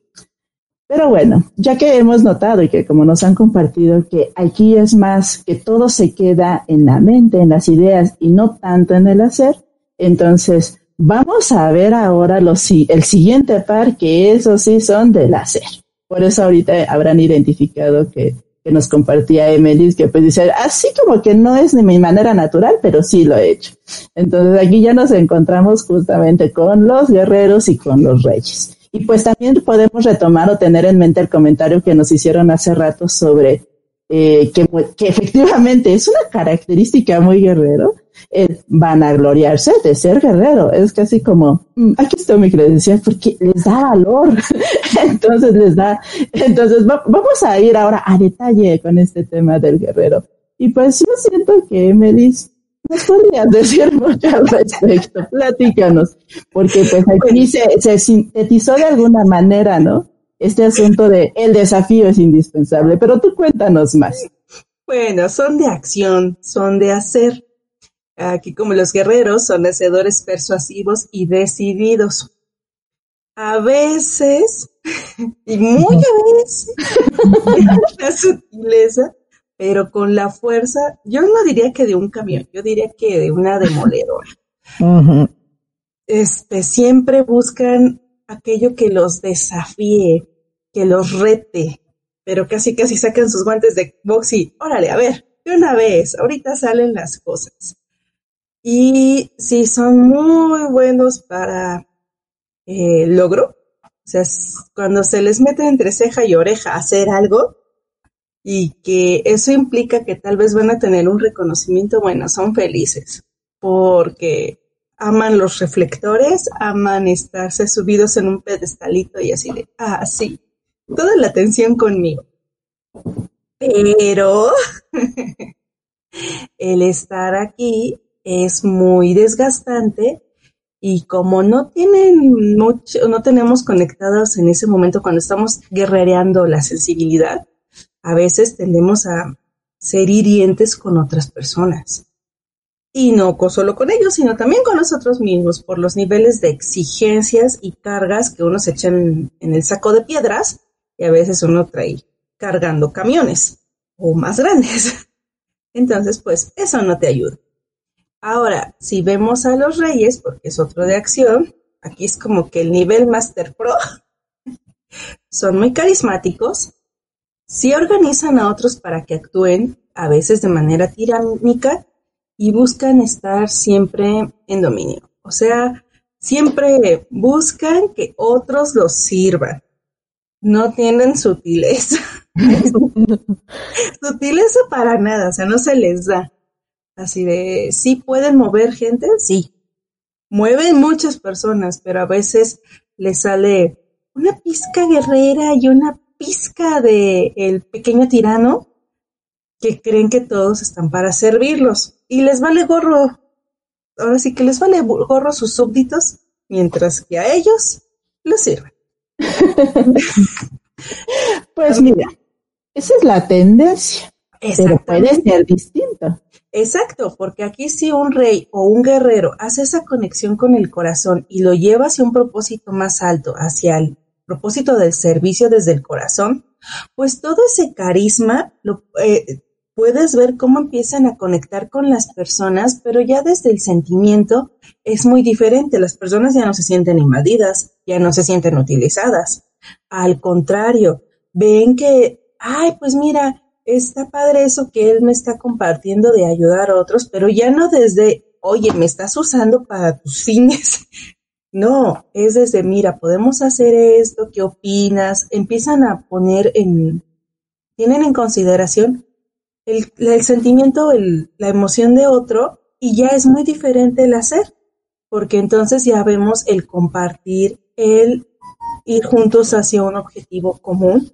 Pero bueno, ya que hemos notado y que como nos han compartido que aquí es más que todo se queda en la mente, en las ideas y no tanto en el hacer, entonces vamos a ver ahora el siguiente par que esos sí son del hacer. Por eso ahorita habrán identificado que, que nos compartía Emily, que pues dice, así como que no es de mi manera natural, pero sí lo he hecho. Entonces aquí ya nos encontramos justamente con los guerreros y con los reyes. Y pues también podemos retomar o tener en mente el comentario que nos hicieron hace rato sobre eh, que, que, efectivamente es una característica muy guerrero, el vanagloriarse de ser guerrero. Es casi como, mm, aquí está mi credencial, porque les da valor. entonces les da, entonces vamos a ir ahora a detalle con este tema del guerrero. Y pues yo siento que Melis ¿Nos podrías decir mucho al respecto? Platícanos, porque pues aquí se, se sintetizó de alguna manera, ¿no? Este asunto de el desafío es indispensable, pero tú cuéntanos más. Bueno, son de acción, son de hacer. Aquí como los guerreros son hacedores persuasivos y decididos. A veces, y muy a veces, la sutileza pero con la fuerza, yo no diría que de un camión, yo diría que de una demoledora. Este, siempre buscan aquello que los desafíe, que los rete, pero casi casi sacan sus guantes de box y, órale, a ver, de una vez, ahorita salen las cosas. Y sí, son muy buenos para eh, logro. O sea, cuando se les mete entre ceja y oreja hacer algo, y que eso implica que tal vez van a tener un reconocimiento, bueno, son felices porque aman los reflectores, aman estarse subidos en un pedestalito y así de, ah, sí, toda la atención conmigo. Pero el estar aquí es muy desgastante y como no tienen mucho, no tenemos conectados en ese momento cuando estamos guerrereando la sensibilidad, a veces tendemos a ser hirientes con otras personas. Y no solo con ellos, sino también con nosotros mismos por los niveles de exigencias y cargas que uno se echa en, el saco de piedras y a veces uno trae cargando camiones o más grandes. Entonces, pues eso no te ayuda. Ahora, si vemos a los reyes, porque es otro de acción, aquí es como que el nivel Master Pro, son muy carismáticos, Sí organizan a otros para que actúen, a veces de manera tiránica, y buscan estar siempre en dominio. O sea, siempre buscan que otros los sirvan. No tienen sutileza. sutileza para nada, o sea, no se les da. Así de, ¿sí pueden mover gente? Sí. mueven muchas personas, pero a veces les sale una pizca guerrera y una pizca de el pequeño tirano que creen que todos están para servirlos y les vale gorro. Ahora sí que les vale gorro sus súbditos, mientras que a ellos les sirven. pues mira, esa es la tendencia, pero puede ser distinto. Exacto, porque aquí si un rey o un guerrero hace esa conexión con el corazón y lo lleva hacia un propósito más alto, hacia el propósito del servicio desde el corazón, pues todo ese carisma lo eh, puedes ver cómo empiezan a conectar con las personas, pero ya desde el sentimiento es muy diferente. Las personas ya no se sienten invadidas, ya no se sienten utilizadas. Al contrario, ven que, ay, pues mira, está padre eso que él me está compartiendo de ayudar a otros, pero ya no desde, oye, me estás usando para tus fines. No, es desde, mira, podemos hacer esto, ¿qué opinas? Empiezan a poner en, tienen en consideración el, el sentimiento, el, la emoción de otro y ya es muy diferente el hacer, porque entonces ya vemos el compartir, el ir juntos hacia un objetivo común,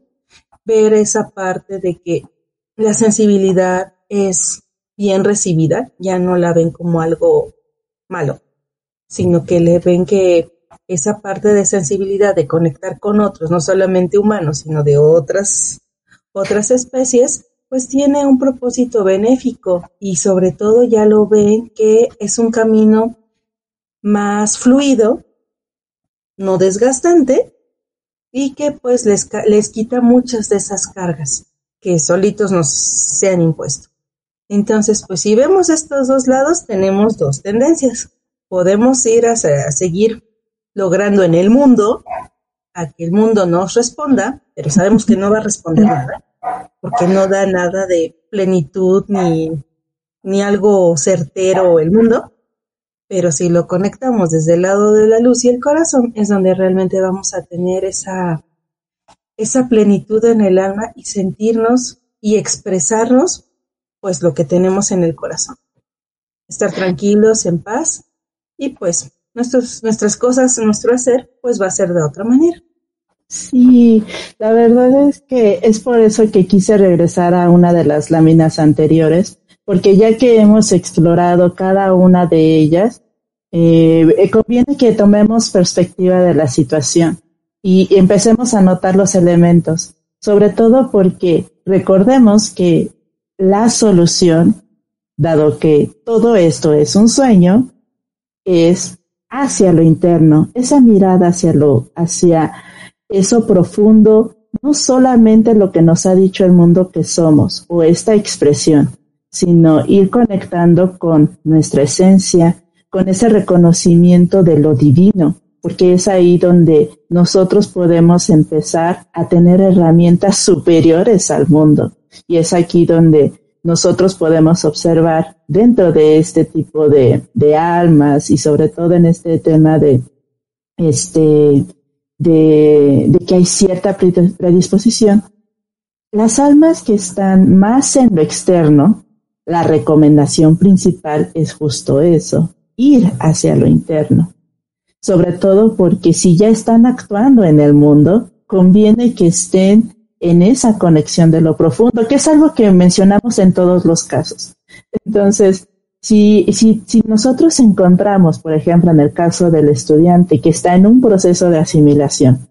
ver esa parte de que la sensibilidad es bien recibida, ya no la ven como algo malo, sino que le ven que esa parte de sensibilidad, de conectar con otros, no solamente humanos, sino de otras, otras especies, pues tiene un propósito benéfico y sobre todo ya lo ven que es un camino más fluido, no desgastante y que pues les, les quita muchas de esas cargas que solitos nos se han impuesto. Entonces, pues si vemos estos dos lados, tenemos dos tendencias. Podemos ir a, a seguir logrando en el mundo a que el mundo nos responda, pero sabemos que no va a responder nada, porque no da nada de plenitud ni, ni algo certero el mundo. Pero si lo conectamos desde el lado de la luz y el corazón, es donde realmente vamos a tener esa esa plenitud en el alma y sentirnos y expresarnos pues lo que tenemos en el corazón. Estar tranquilos, en paz y pues nuestros, nuestras cosas, nuestro hacer pues va a ser de otra manera. Sí, la verdad es que es por eso que quise regresar a una de las láminas anteriores, porque ya que hemos explorado cada una de ellas, eh, conviene que tomemos perspectiva de la situación y empecemos a notar los elementos, sobre todo porque recordemos que la solución, dado que todo esto es un sueño, es hacia lo interno, esa mirada hacia lo, hacia eso profundo, no solamente lo que nos ha dicho el mundo que somos o esta expresión, sino ir conectando con nuestra esencia, con ese reconocimiento de lo divino, porque es ahí donde nosotros podemos empezar a tener herramientas superiores al mundo. Y es aquí donde nosotros podemos observar dentro de este tipo de, de almas y sobre todo en este tema de, este, de, de que hay cierta predisposición, las almas que están más en lo externo, la recomendación principal es justo eso, ir hacia lo interno. Sobre todo porque si ya están actuando en el mundo, conviene que estén en esa conexión de lo profundo, que es algo que mencionamos en todos los casos. Entonces, si, si, si nosotros encontramos, por ejemplo, en el caso del estudiante que está en un proceso de asimilación,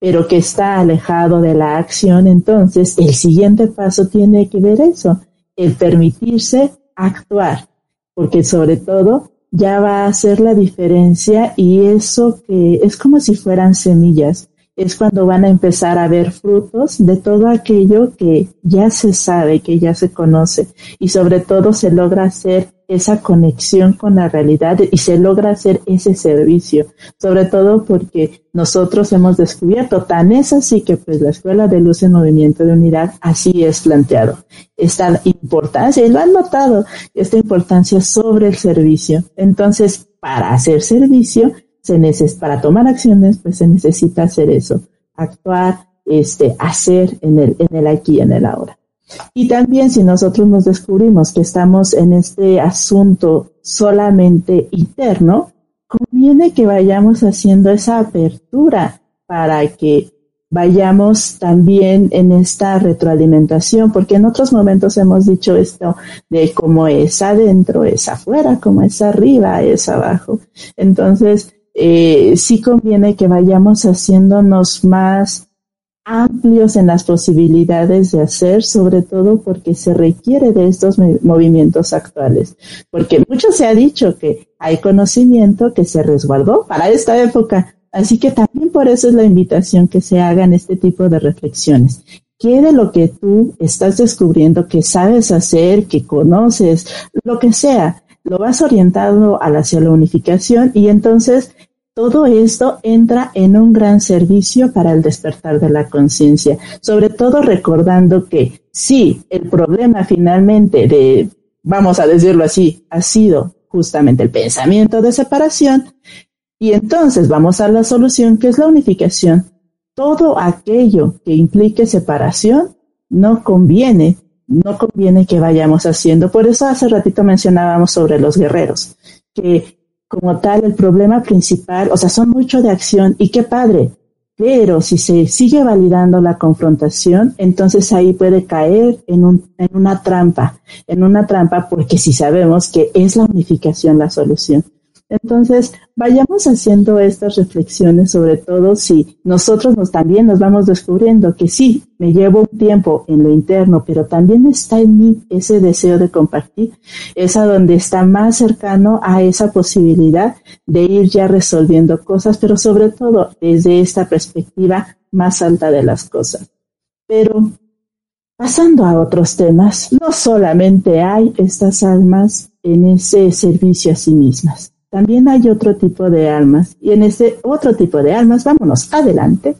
pero que está alejado de la acción, entonces el siguiente paso tiene que ver eso, el permitirse actuar, porque sobre todo ya va a hacer la diferencia y eso que es como si fueran semillas, es cuando van a empezar a ver frutos de todo aquello que ya se sabe, que ya se conoce y sobre todo se logra hacer esa conexión con la realidad y se logra hacer ese servicio, sobre todo porque nosotros hemos descubierto, tan es así que pues la Escuela de Luz en Movimiento de Unidad así es planteado. Esta importancia, y lo han notado, esta importancia sobre el servicio. Entonces, para hacer servicio, se neces para tomar acciones, pues se necesita hacer eso, actuar, este, hacer en el, en el aquí en el ahora. Y también si nosotros nos descubrimos que estamos en este asunto solamente interno, conviene que vayamos haciendo esa apertura para que vayamos también en esta retroalimentación, porque en otros momentos hemos dicho esto de cómo es adentro, es afuera, como es arriba, es abajo. Entonces, eh, sí conviene que vayamos haciéndonos más amplios en las posibilidades de hacer, sobre todo porque se requiere de estos movimientos actuales. Porque mucho se ha dicho que hay conocimiento que se resguardó para esta época, así que también por eso es la invitación que se hagan este tipo de reflexiones. ¿Qué de lo que tú estás descubriendo, que sabes hacer, que conoces, lo que sea, lo vas orientando hacia la unificación y entonces todo esto entra en un gran servicio para el despertar de la conciencia, sobre todo recordando que si el problema finalmente de, vamos a decirlo así, ha sido justamente el pensamiento de separación, y entonces vamos a la solución que es la unificación. Todo aquello que implique separación no conviene, no conviene que vayamos haciendo. Por eso hace ratito mencionábamos sobre los guerreros, que como tal el problema principal, o sea, son mucho de acción y qué padre, pero si se sigue validando la confrontación, entonces ahí puede caer en, un, en una trampa, en una trampa porque si sabemos que es la unificación la solución. Entonces, vayamos haciendo estas reflexiones, sobre todo si nosotros nos, también nos vamos descubriendo que sí, me llevo un tiempo en lo interno, pero también está en mí ese deseo de compartir, es a donde está más cercano a esa posibilidad de ir ya resolviendo cosas, pero sobre todo desde esta perspectiva más alta de las cosas. Pero pasando a otros temas, no solamente hay estas almas en ese servicio a sí mismas también hay otro tipo de almas. Y en ese otro tipo de almas, vámonos adelante.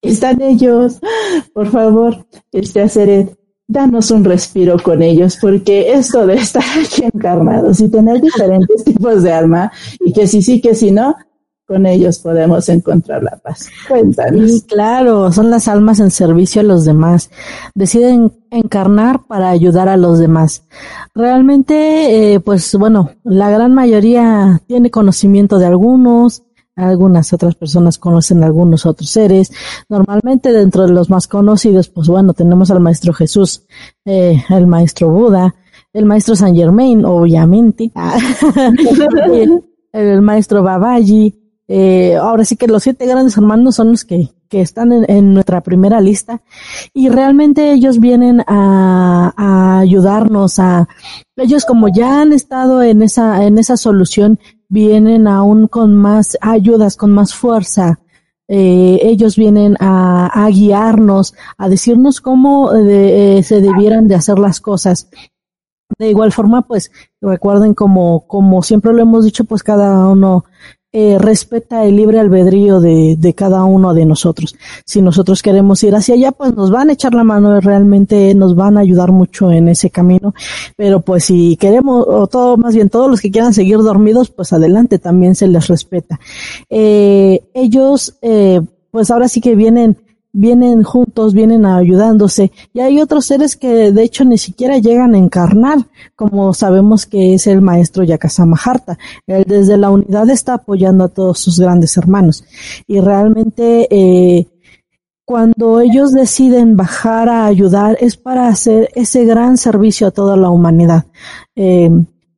Están ellos. Por favor, este Aceret, danos un respiro con ellos, porque esto de estar aquí encarnados y tener diferentes tipos de alma, y que si sí, que si no, con ellos podemos encontrar la paz. Cuéntanos. Claro, son las almas en servicio a los demás. Deciden encarnar para ayudar a los demás. Realmente, eh, pues bueno, la gran mayoría tiene conocimiento de algunos, algunas otras personas conocen algunos otros seres. Normalmente dentro de los más conocidos, pues bueno, tenemos al Maestro Jesús, eh, el Maestro Buda, el Maestro San Germain, obviamente, el Maestro Babaji, eh, ahora sí que los siete grandes hermanos son los que, que están en, nuestra primera lista. Y realmente ellos vienen a, ayudarnos a ellos como ya han estado en esa en esa solución vienen aún con más ayudas con más fuerza. Eh, ellos vienen a, guiarnos a decirnos cómo de, eh, se debieran de hacer las cosas. De igual forma pues recuerden como como siempre lo hemos dicho pues cada uno eh, respeta el libre albedrío de, de, cada uno de nosotros. Si nosotros queremos ir hacia allá, pues nos van a echar la mano, realmente nos van a ayudar mucho en ese camino. Pero pues si queremos, o todo, más bien todos los que quieran seguir dormidos, pues adelante, también se les respeta. Eh, ellos, eh, pues ahora sí que vienen vienen juntos, vienen ayudándose. Y hay otros seres que de hecho ni siquiera llegan a encarnar, como sabemos que es el maestro Yakasama Harta. Él desde la unidad está apoyando a todos sus grandes hermanos. Y realmente, eh, cuando ellos deciden bajar a ayudar es para hacer ese gran servicio a toda la humanidad. Eh,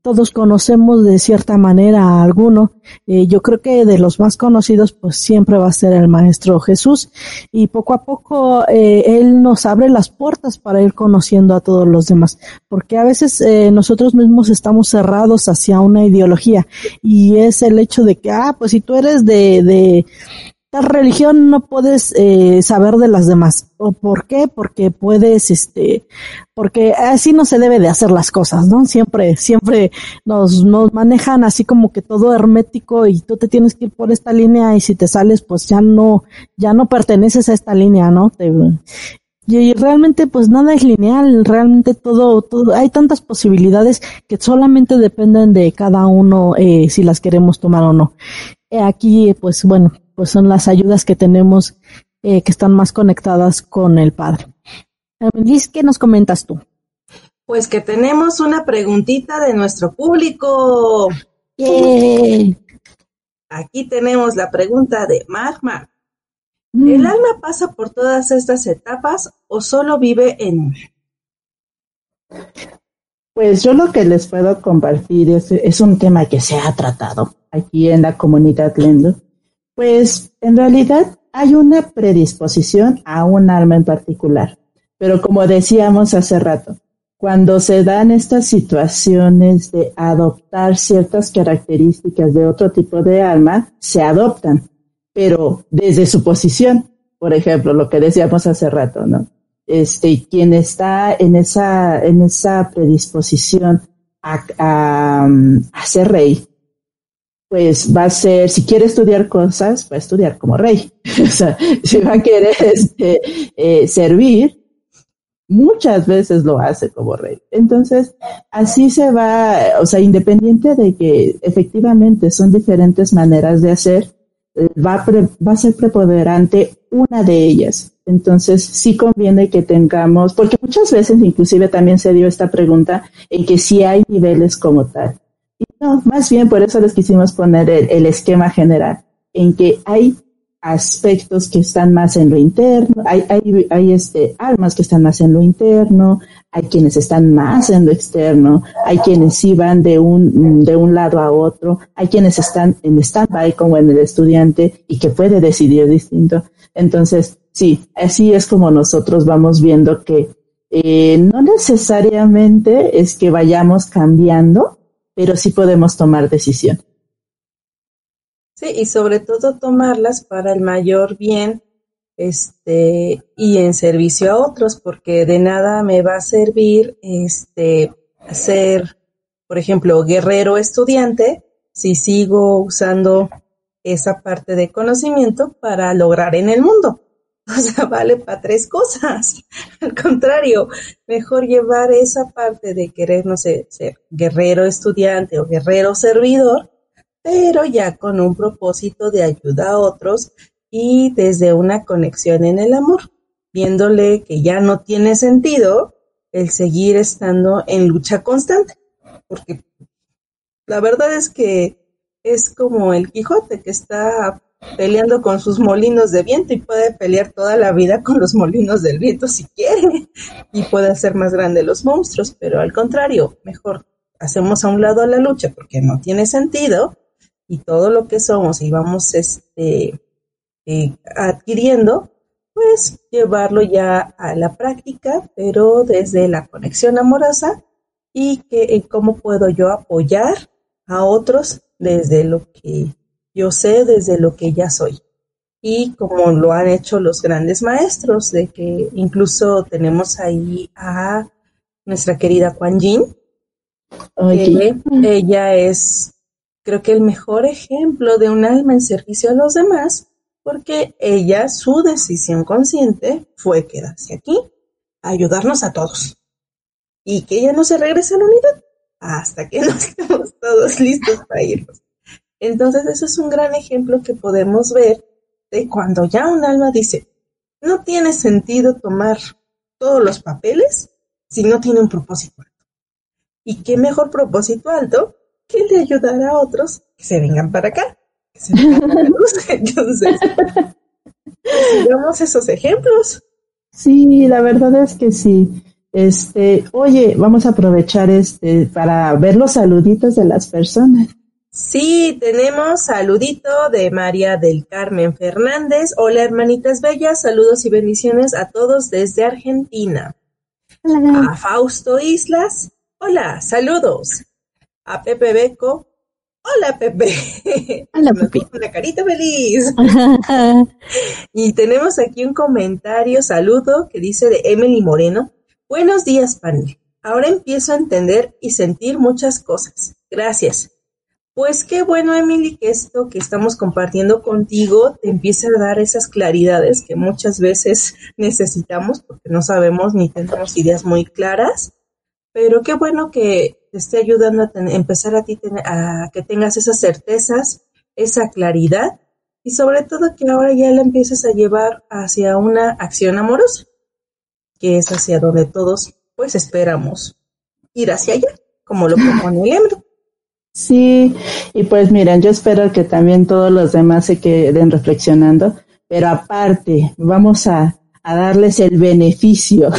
todos conocemos de cierta manera a alguno. Eh, yo creo que de los más conocidos, pues siempre va a ser el Maestro Jesús. Y poco a poco eh, Él nos abre las puertas para ir conociendo a todos los demás. Porque a veces eh, nosotros mismos estamos cerrados hacia una ideología. Y es el hecho de que, ah, pues si tú eres de, de, religión no puedes eh, saber de las demás. ¿O por qué? Porque puedes, este, porque así no se debe de hacer las cosas, ¿no? Siempre, siempre nos, nos manejan así como que todo hermético y tú te tienes que ir por esta línea y si te sales, pues ya no, ya no perteneces a esta línea, ¿no? Y realmente pues nada es lineal, realmente todo, todo, hay tantas posibilidades que solamente dependen de cada uno eh, si las queremos tomar o no. aquí pues bueno, pues son las ayudas que tenemos eh, que están más conectadas con el Padre. Liz, ¿qué nos comentas tú? Pues que tenemos una preguntita de nuestro público. aquí tenemos la pregunta de Magma. Mm. ¿El alma pasa por todas estas etapas o solo vive en una? Pues yo lo que les puedo compartir es, es un tema que se ha tratado aquí en la comunidad Lendo. Pues en realidad hay una predisposición a un alma en particular. Pero como decíamos hace rato, cuando se dan estas situaciones de adoptar ciertas características de otro tipo de alma, se adoptan, pero desde su posición. Por ejemplo, lo que decíamos hace rato, ¿no? Este, quien está en esa, en esa predisposición a, a, a ser rey, pues va a ser, si quiere estudiar cosas, va a estudiar como rey. o sea, si va a querer este, eh, servir, muchas veces lo hace como rey. Entonces, así se va, o sea, independiente de que efectivamente son diferentes maneras de hacer, va a, va a ser preponderante una de ellas. Entonces, sí conviene que tengamos, porque muchas veces inclusive también se dio esta pregunta en que si hay niveles como tal. No, más bien por eso les quisimos poner el, esquema general, en que hay aspectos que están más en lo interno, hay, hay, hay este, almas que están más en lo interno, hay quienes están más en lo externo, hay quienes sí van de un, de un lado a otro, hay quienes están en stand-by como en el estudiante y que puede decidir distinto. Entonces, sí, así es como nosotros vamos viendo que eh, no necesariamente es que vayamos cambiando, pero sí podemos tomar decisión. Sí, y sobre todo tomarlas para el mayor bien este y en servicio a otros, porque de nada me va a servir este ser, por ejemplo, guerrero estudiante si sigo usando esa parte de conocimiento para lograr en el mundo. O sea, vale para tres cosas. Al contrario, mejor llevar esa parte de querer, no sé, ser guerrero estudiante o guerrero servidor pero ya con un propósito de ayuda a otros y desde una conexión en el amor, viéndole que ya no tiene sentido el seguir estando en lucha constante, porque la verdad es que es como el Quijote que está peleando con sus molinos de viento y puede pelear toda la vida con los molinos del viento si quiere y puede hacer más grande los monstruos, pero al contrario, mejor hacemos a un lado la lucha porque no tiene sentido y todo lo que somos y vamos este, eh, adquiriendo, pues llevarlo ya a la práctica, pero desde la conexión amorosa y que eh, cómo puedo yo apoyar a otros desde lo que yo sé, desde lo que ya soy. Y como lo han hecho los grandes maestros, de que incluso tenemos ahí a nuestra querida Kuan Yin, que ella es creo que el mejor ejemplo de un alma en servicio a los demás, porque ella, su decisión consciente fue quedarse aquí, ayudarnos a todos. Y que ella no se regrese a la unidad hasta que no estemos todos listos para irnos. Entonces, eso es un gran ejemplo que podemos ver de cuando ya un alma dice, no tiene sentido tomar todos los papeles si no tiene un propósito alto. ¿Y qué mejor propósito alto que le ayudará a otros que se vengan para acá, que se vengan para Entonces, esos ejemplos. Sí, la verdad es que sí. Este, oye, vamos a aprovechar este para ver los saluditos de las personas. Sí, tenemos saludito de María del Carmen Fernández. Hola, hermanitas bellas, saludos y bendiciones a todos desde Argentina. Hola. A Fausto Islas. Hola, saludos a Pepe Beco. Hola Pepe. Hola Pepe. Una carita feliz. y tenemos aquí un comentario, saludo, que dice de Emily Moreno. Buenos días, panel. Ahora empiezo a entender y sentir muchas cosas. Gracias. Pues qué bueno, Emily, que esto que estamos compartiendo contigo te empiece a dar esas claridades que muchas veces necesitamos porque no sabemos ni tenemos ideas muy claras. Pero qué bueno que te esté ayudando a empezar a ti a que tengas esas certezas, esa claridad y sobre todo que ahora ya la empieces a llevar hacia una acción amorosa, que es hacia donde todos pues esperamos ir hacia allá, como lo propone el. Sí, y pues miren, yo espero que también todos los demás se queden reflexionando, pero aparte, vamos a, darles el beneficio.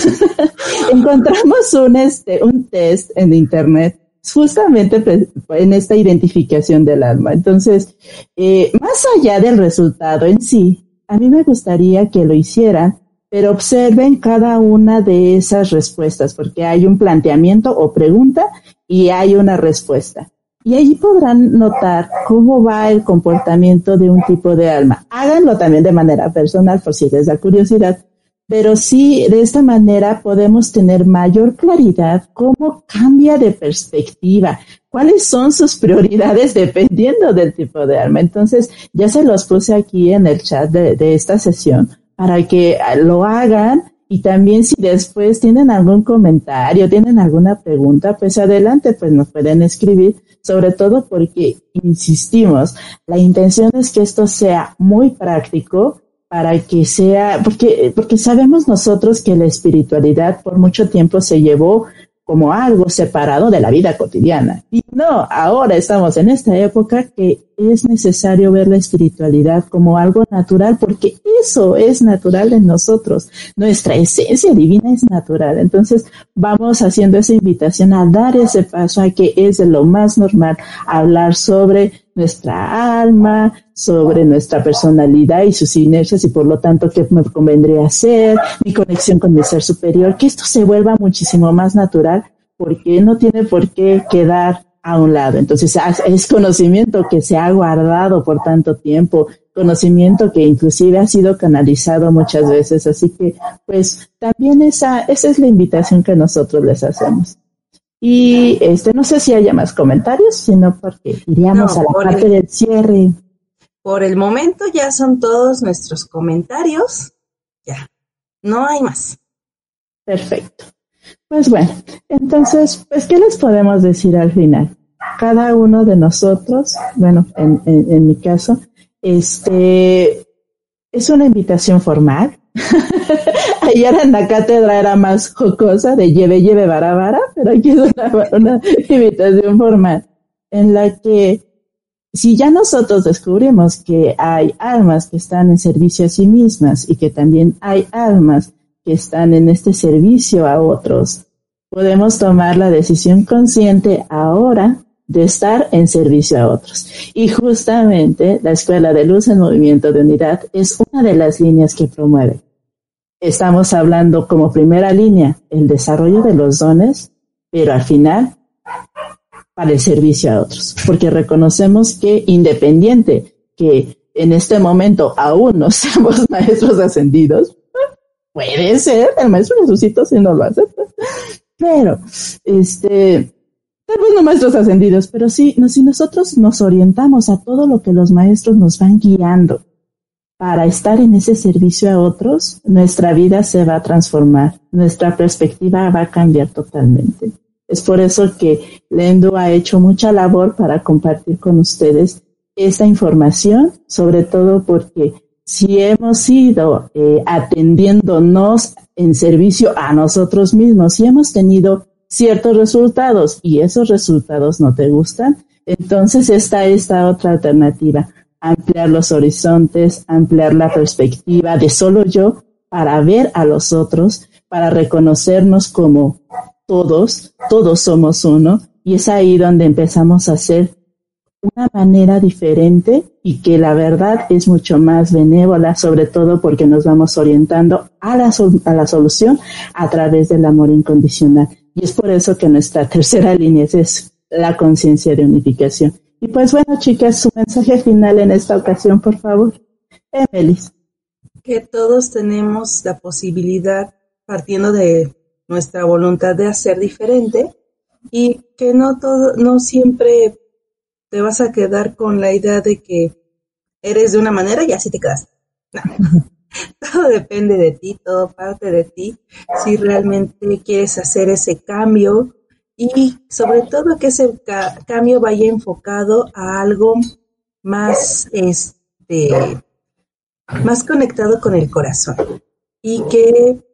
Encontramos un, este, un test en internet justamente en esta identificación del alma. Entonces, eh, más allá del resultado en sí, a mí me gustaría que lo hicieran, pero observen cada una de esas respuestas, porque hay un planteamiento o pregunta y hay una respuesta. Y allí podrán notar cómo va el comportamiento de un tipo de alma. Háganlo también de manera personal por si les da curiosidad, pero sí de esta manera podemos tener mayor claridad cómo cambia de perspectiva, cuáles son sus prioridades dependiendo del tipo de alma. Entonces, ya se los puse aquí en el chat de, de esta sesión para que lo hagan y también si después tienen algún comentario, tienen alguna pregunta, pues adelante, pues nos pueden escribir, sobre todo porque, insistimos, la intención es que esto sea muy práctico para que sea, porque, porque sabemos nosotros que la espiritualidad por mucho tiempo se llevó como algo separado de la vida cotidiana. Y no, ahora estamos en esta época que es necesario ver la espiritualidad como algo natural porque eso es natural en nosotros. Nuestra esencia divina es natural. Entonces vamos haciendo esa invitación a dar ese paso a que es de lo más normal hablar sobre nuestra alma, sobre nuestra personalidad y sus inercias y por lo tanto qué me convendría hacer, mi conexión con mi ser superior, que esto se vuelva muchísimo más natural porque no tiene por qué quedar a un lado. Entonces es conocimiento que se ha guardado por tanto tiempo, conocimiento que inclusive ha sido canalizado muchas veces. Así que pues también esa, esa es la invitación que nosotros les hacemos. Y este, no sé si haya más comentarios, sino porque iríamos a la parte del cierre. Por el momento ya son todos nuestros comentarios. Ya, no hay más. Perfecto. Pues bueno, entonces, pues, ¿qué les podemos decir al final? Cada uno de nosotros, bueno, en, mi caso, este, es una invitación formal Ayer en la cátedra era más jocosa de lleve, lleve, vara, vara, pero aquí es una invitación formal en la que si ya nosotros descubrimos que hay almas que están en servicio a sí mismas y que también hay almas que están en este servicio a otros, podemos tomar la decisión consciente ahora de estar en servicio a otros. Y justamente la Escuela de Luz en Movimiento de Unidad es una de las líneas que promueve estamos hablando como primera línea el desarrollo de los dones, pero al final para el servicio a otros, porque reconocemos que independiente que en este momento aún no seamos maestros ascendidos, puede ser el maestro Jesucito si no lo acepta, pero este, tal no maestros ascendidos, pero sí, si nosotros nos orientamos a todo lo que los maestros nos van guiando, para estar en ese servicio a otros, nuestra vida se va a transformar, nuestra perspectiva va a cambiar totalmente. Es por eso que Lendo ha hecho mucha labor para compartir con ustedes esta información, sobre todo porque si hemos ido eh, atendiéndonos en servicio a nosotros mismos, si hemos tenido ciertos resultados y esos resultados no te gustan, entonces está esta otra alternativa ampliar los horizontes, ampliar la perspectiva de solo yo para ver a los otros, para reconocernos como todos, todos somos uno, y es ahí donde empezamos a hacer una manera diferente y que la verdad es mucho más benévola, sobre todo porque nos vamos orientando a la, a la solución a través del amor incondicional. Y es por eso que nuestra tercera línea es la conciencia de unificación. Y pues bueno, chicas, su mensaje final en esta ocasión, por favor. Emily. Que todos tenemos la posibilidad, partiendo de nuestra voluntad de hacer diferente, y que no todo, no siempre te vas a quedar con la idea de que eres de una manera y así te quedas. No. todo depende de ti, todo parte de ti. Si realmente quieres hacer ese cambio, y sobre todo que ese cambio vaya enfocado a algo más este más conectado con el corazón y que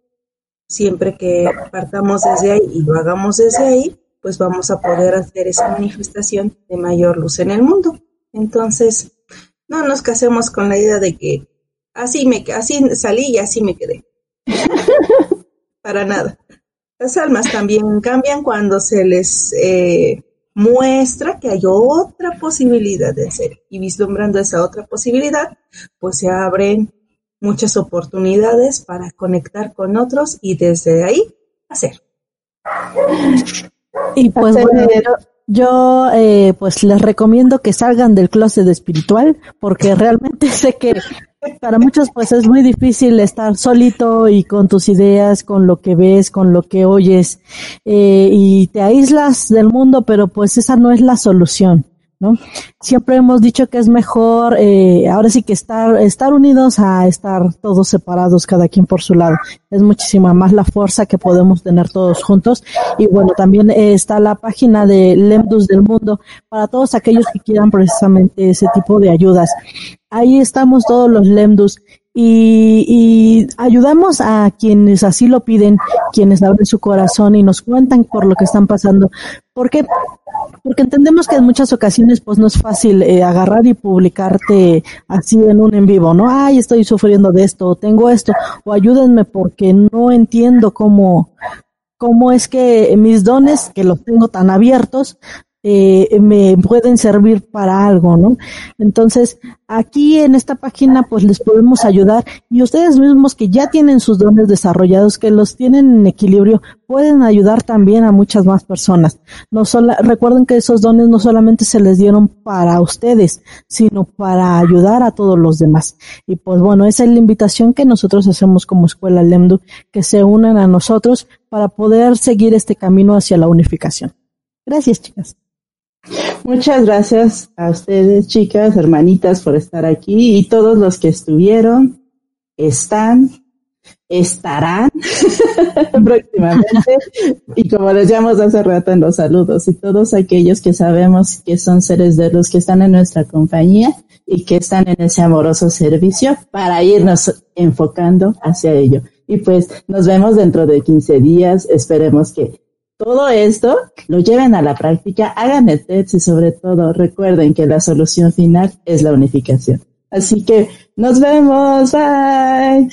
siempre que partamos desde ahí y lo hagamos desde ahí pues vamos a poder hacer esa manifestación de mayor luz en el mundo. Entonces, no nos casemos con la idea de que así me así salí y así me quedé. Para nada. Las almas también cambian cuando se les eh, muestra que hay otra posibilidad de ser. Y vislumbrando esa otra posibilidad, pues se abren muchas oportunidades para conectar con otros y desde ahí hacer. Y pues bueno, yo eh, pues les recomiendo que salgan del closet espiritual porque realmente sé que para muchos pues es muy difícil estar solito y con tus ideas, con lo que ves, con lo que oyes eh, y te aíslas del mundo, pero pues esa no es la solución. ¿No? Siempre hemos dicho que es mejor, eh, ahora sí que estar, estar unidos a estar todos separados, cada quien por su lado. Es muchísima más la fuerza que podemos tener todos juntos. Y bueno, también eh, está la página de Lemdus del Mundo para todos aquellos que quieran precisamente ese tipo de ayudas. Ahí estamos todos los Lemdus y, y, ayudamos a quienes así lo piden, quienes abren su corazón y nos cuentan por lo que están pasando. Porque porque entendemos que en muchas ocasiones pues no es fácil eh, agarrar y publicarte así en un en vivo, ¿no? Ay, estoy sufriendo de esto, o tengo esto, o ayúdenme porque no entiendo cómo, cómo es que mis dones, que los tengo tan abiertos, eh, me pueden servir para algo, ¿no? Entonces, aquí en esta página, pues les podemos ayudar y ustedes mismos que ya tienen sus dones desarrollados, que los tienen en equilibrio, pueden ayudar también a muchas más personas. No solo, recuerden que esos dones no solamente se les dieron para ustedes, sino para ayudar a todos los demás. Y pues bueno, esa es la invitación que nosotros hacemos como Escuela Lemdu, que se unan a nosotros para poder seguir este camino hacia la unificación. Gracias, chicas. Muchas gracias a ustedes, chicas, hermanitas, por estar aquí y todos los que estuvieron, están, estarán próximamente. Y como llamamos hace rato en los saludos, y todos aquellos que sabemos que son seres de luz que están en nuestra compañía y que están en ese amoroso servicio para irnos enfocando hacia ello. Y pues nos vemos dentro de 15 días. Esperemos que todo esto lo lleven a la práctica, hagan el test y sobre todo recuerden que la solución final es la unificación. Así que nos vemos. Bye.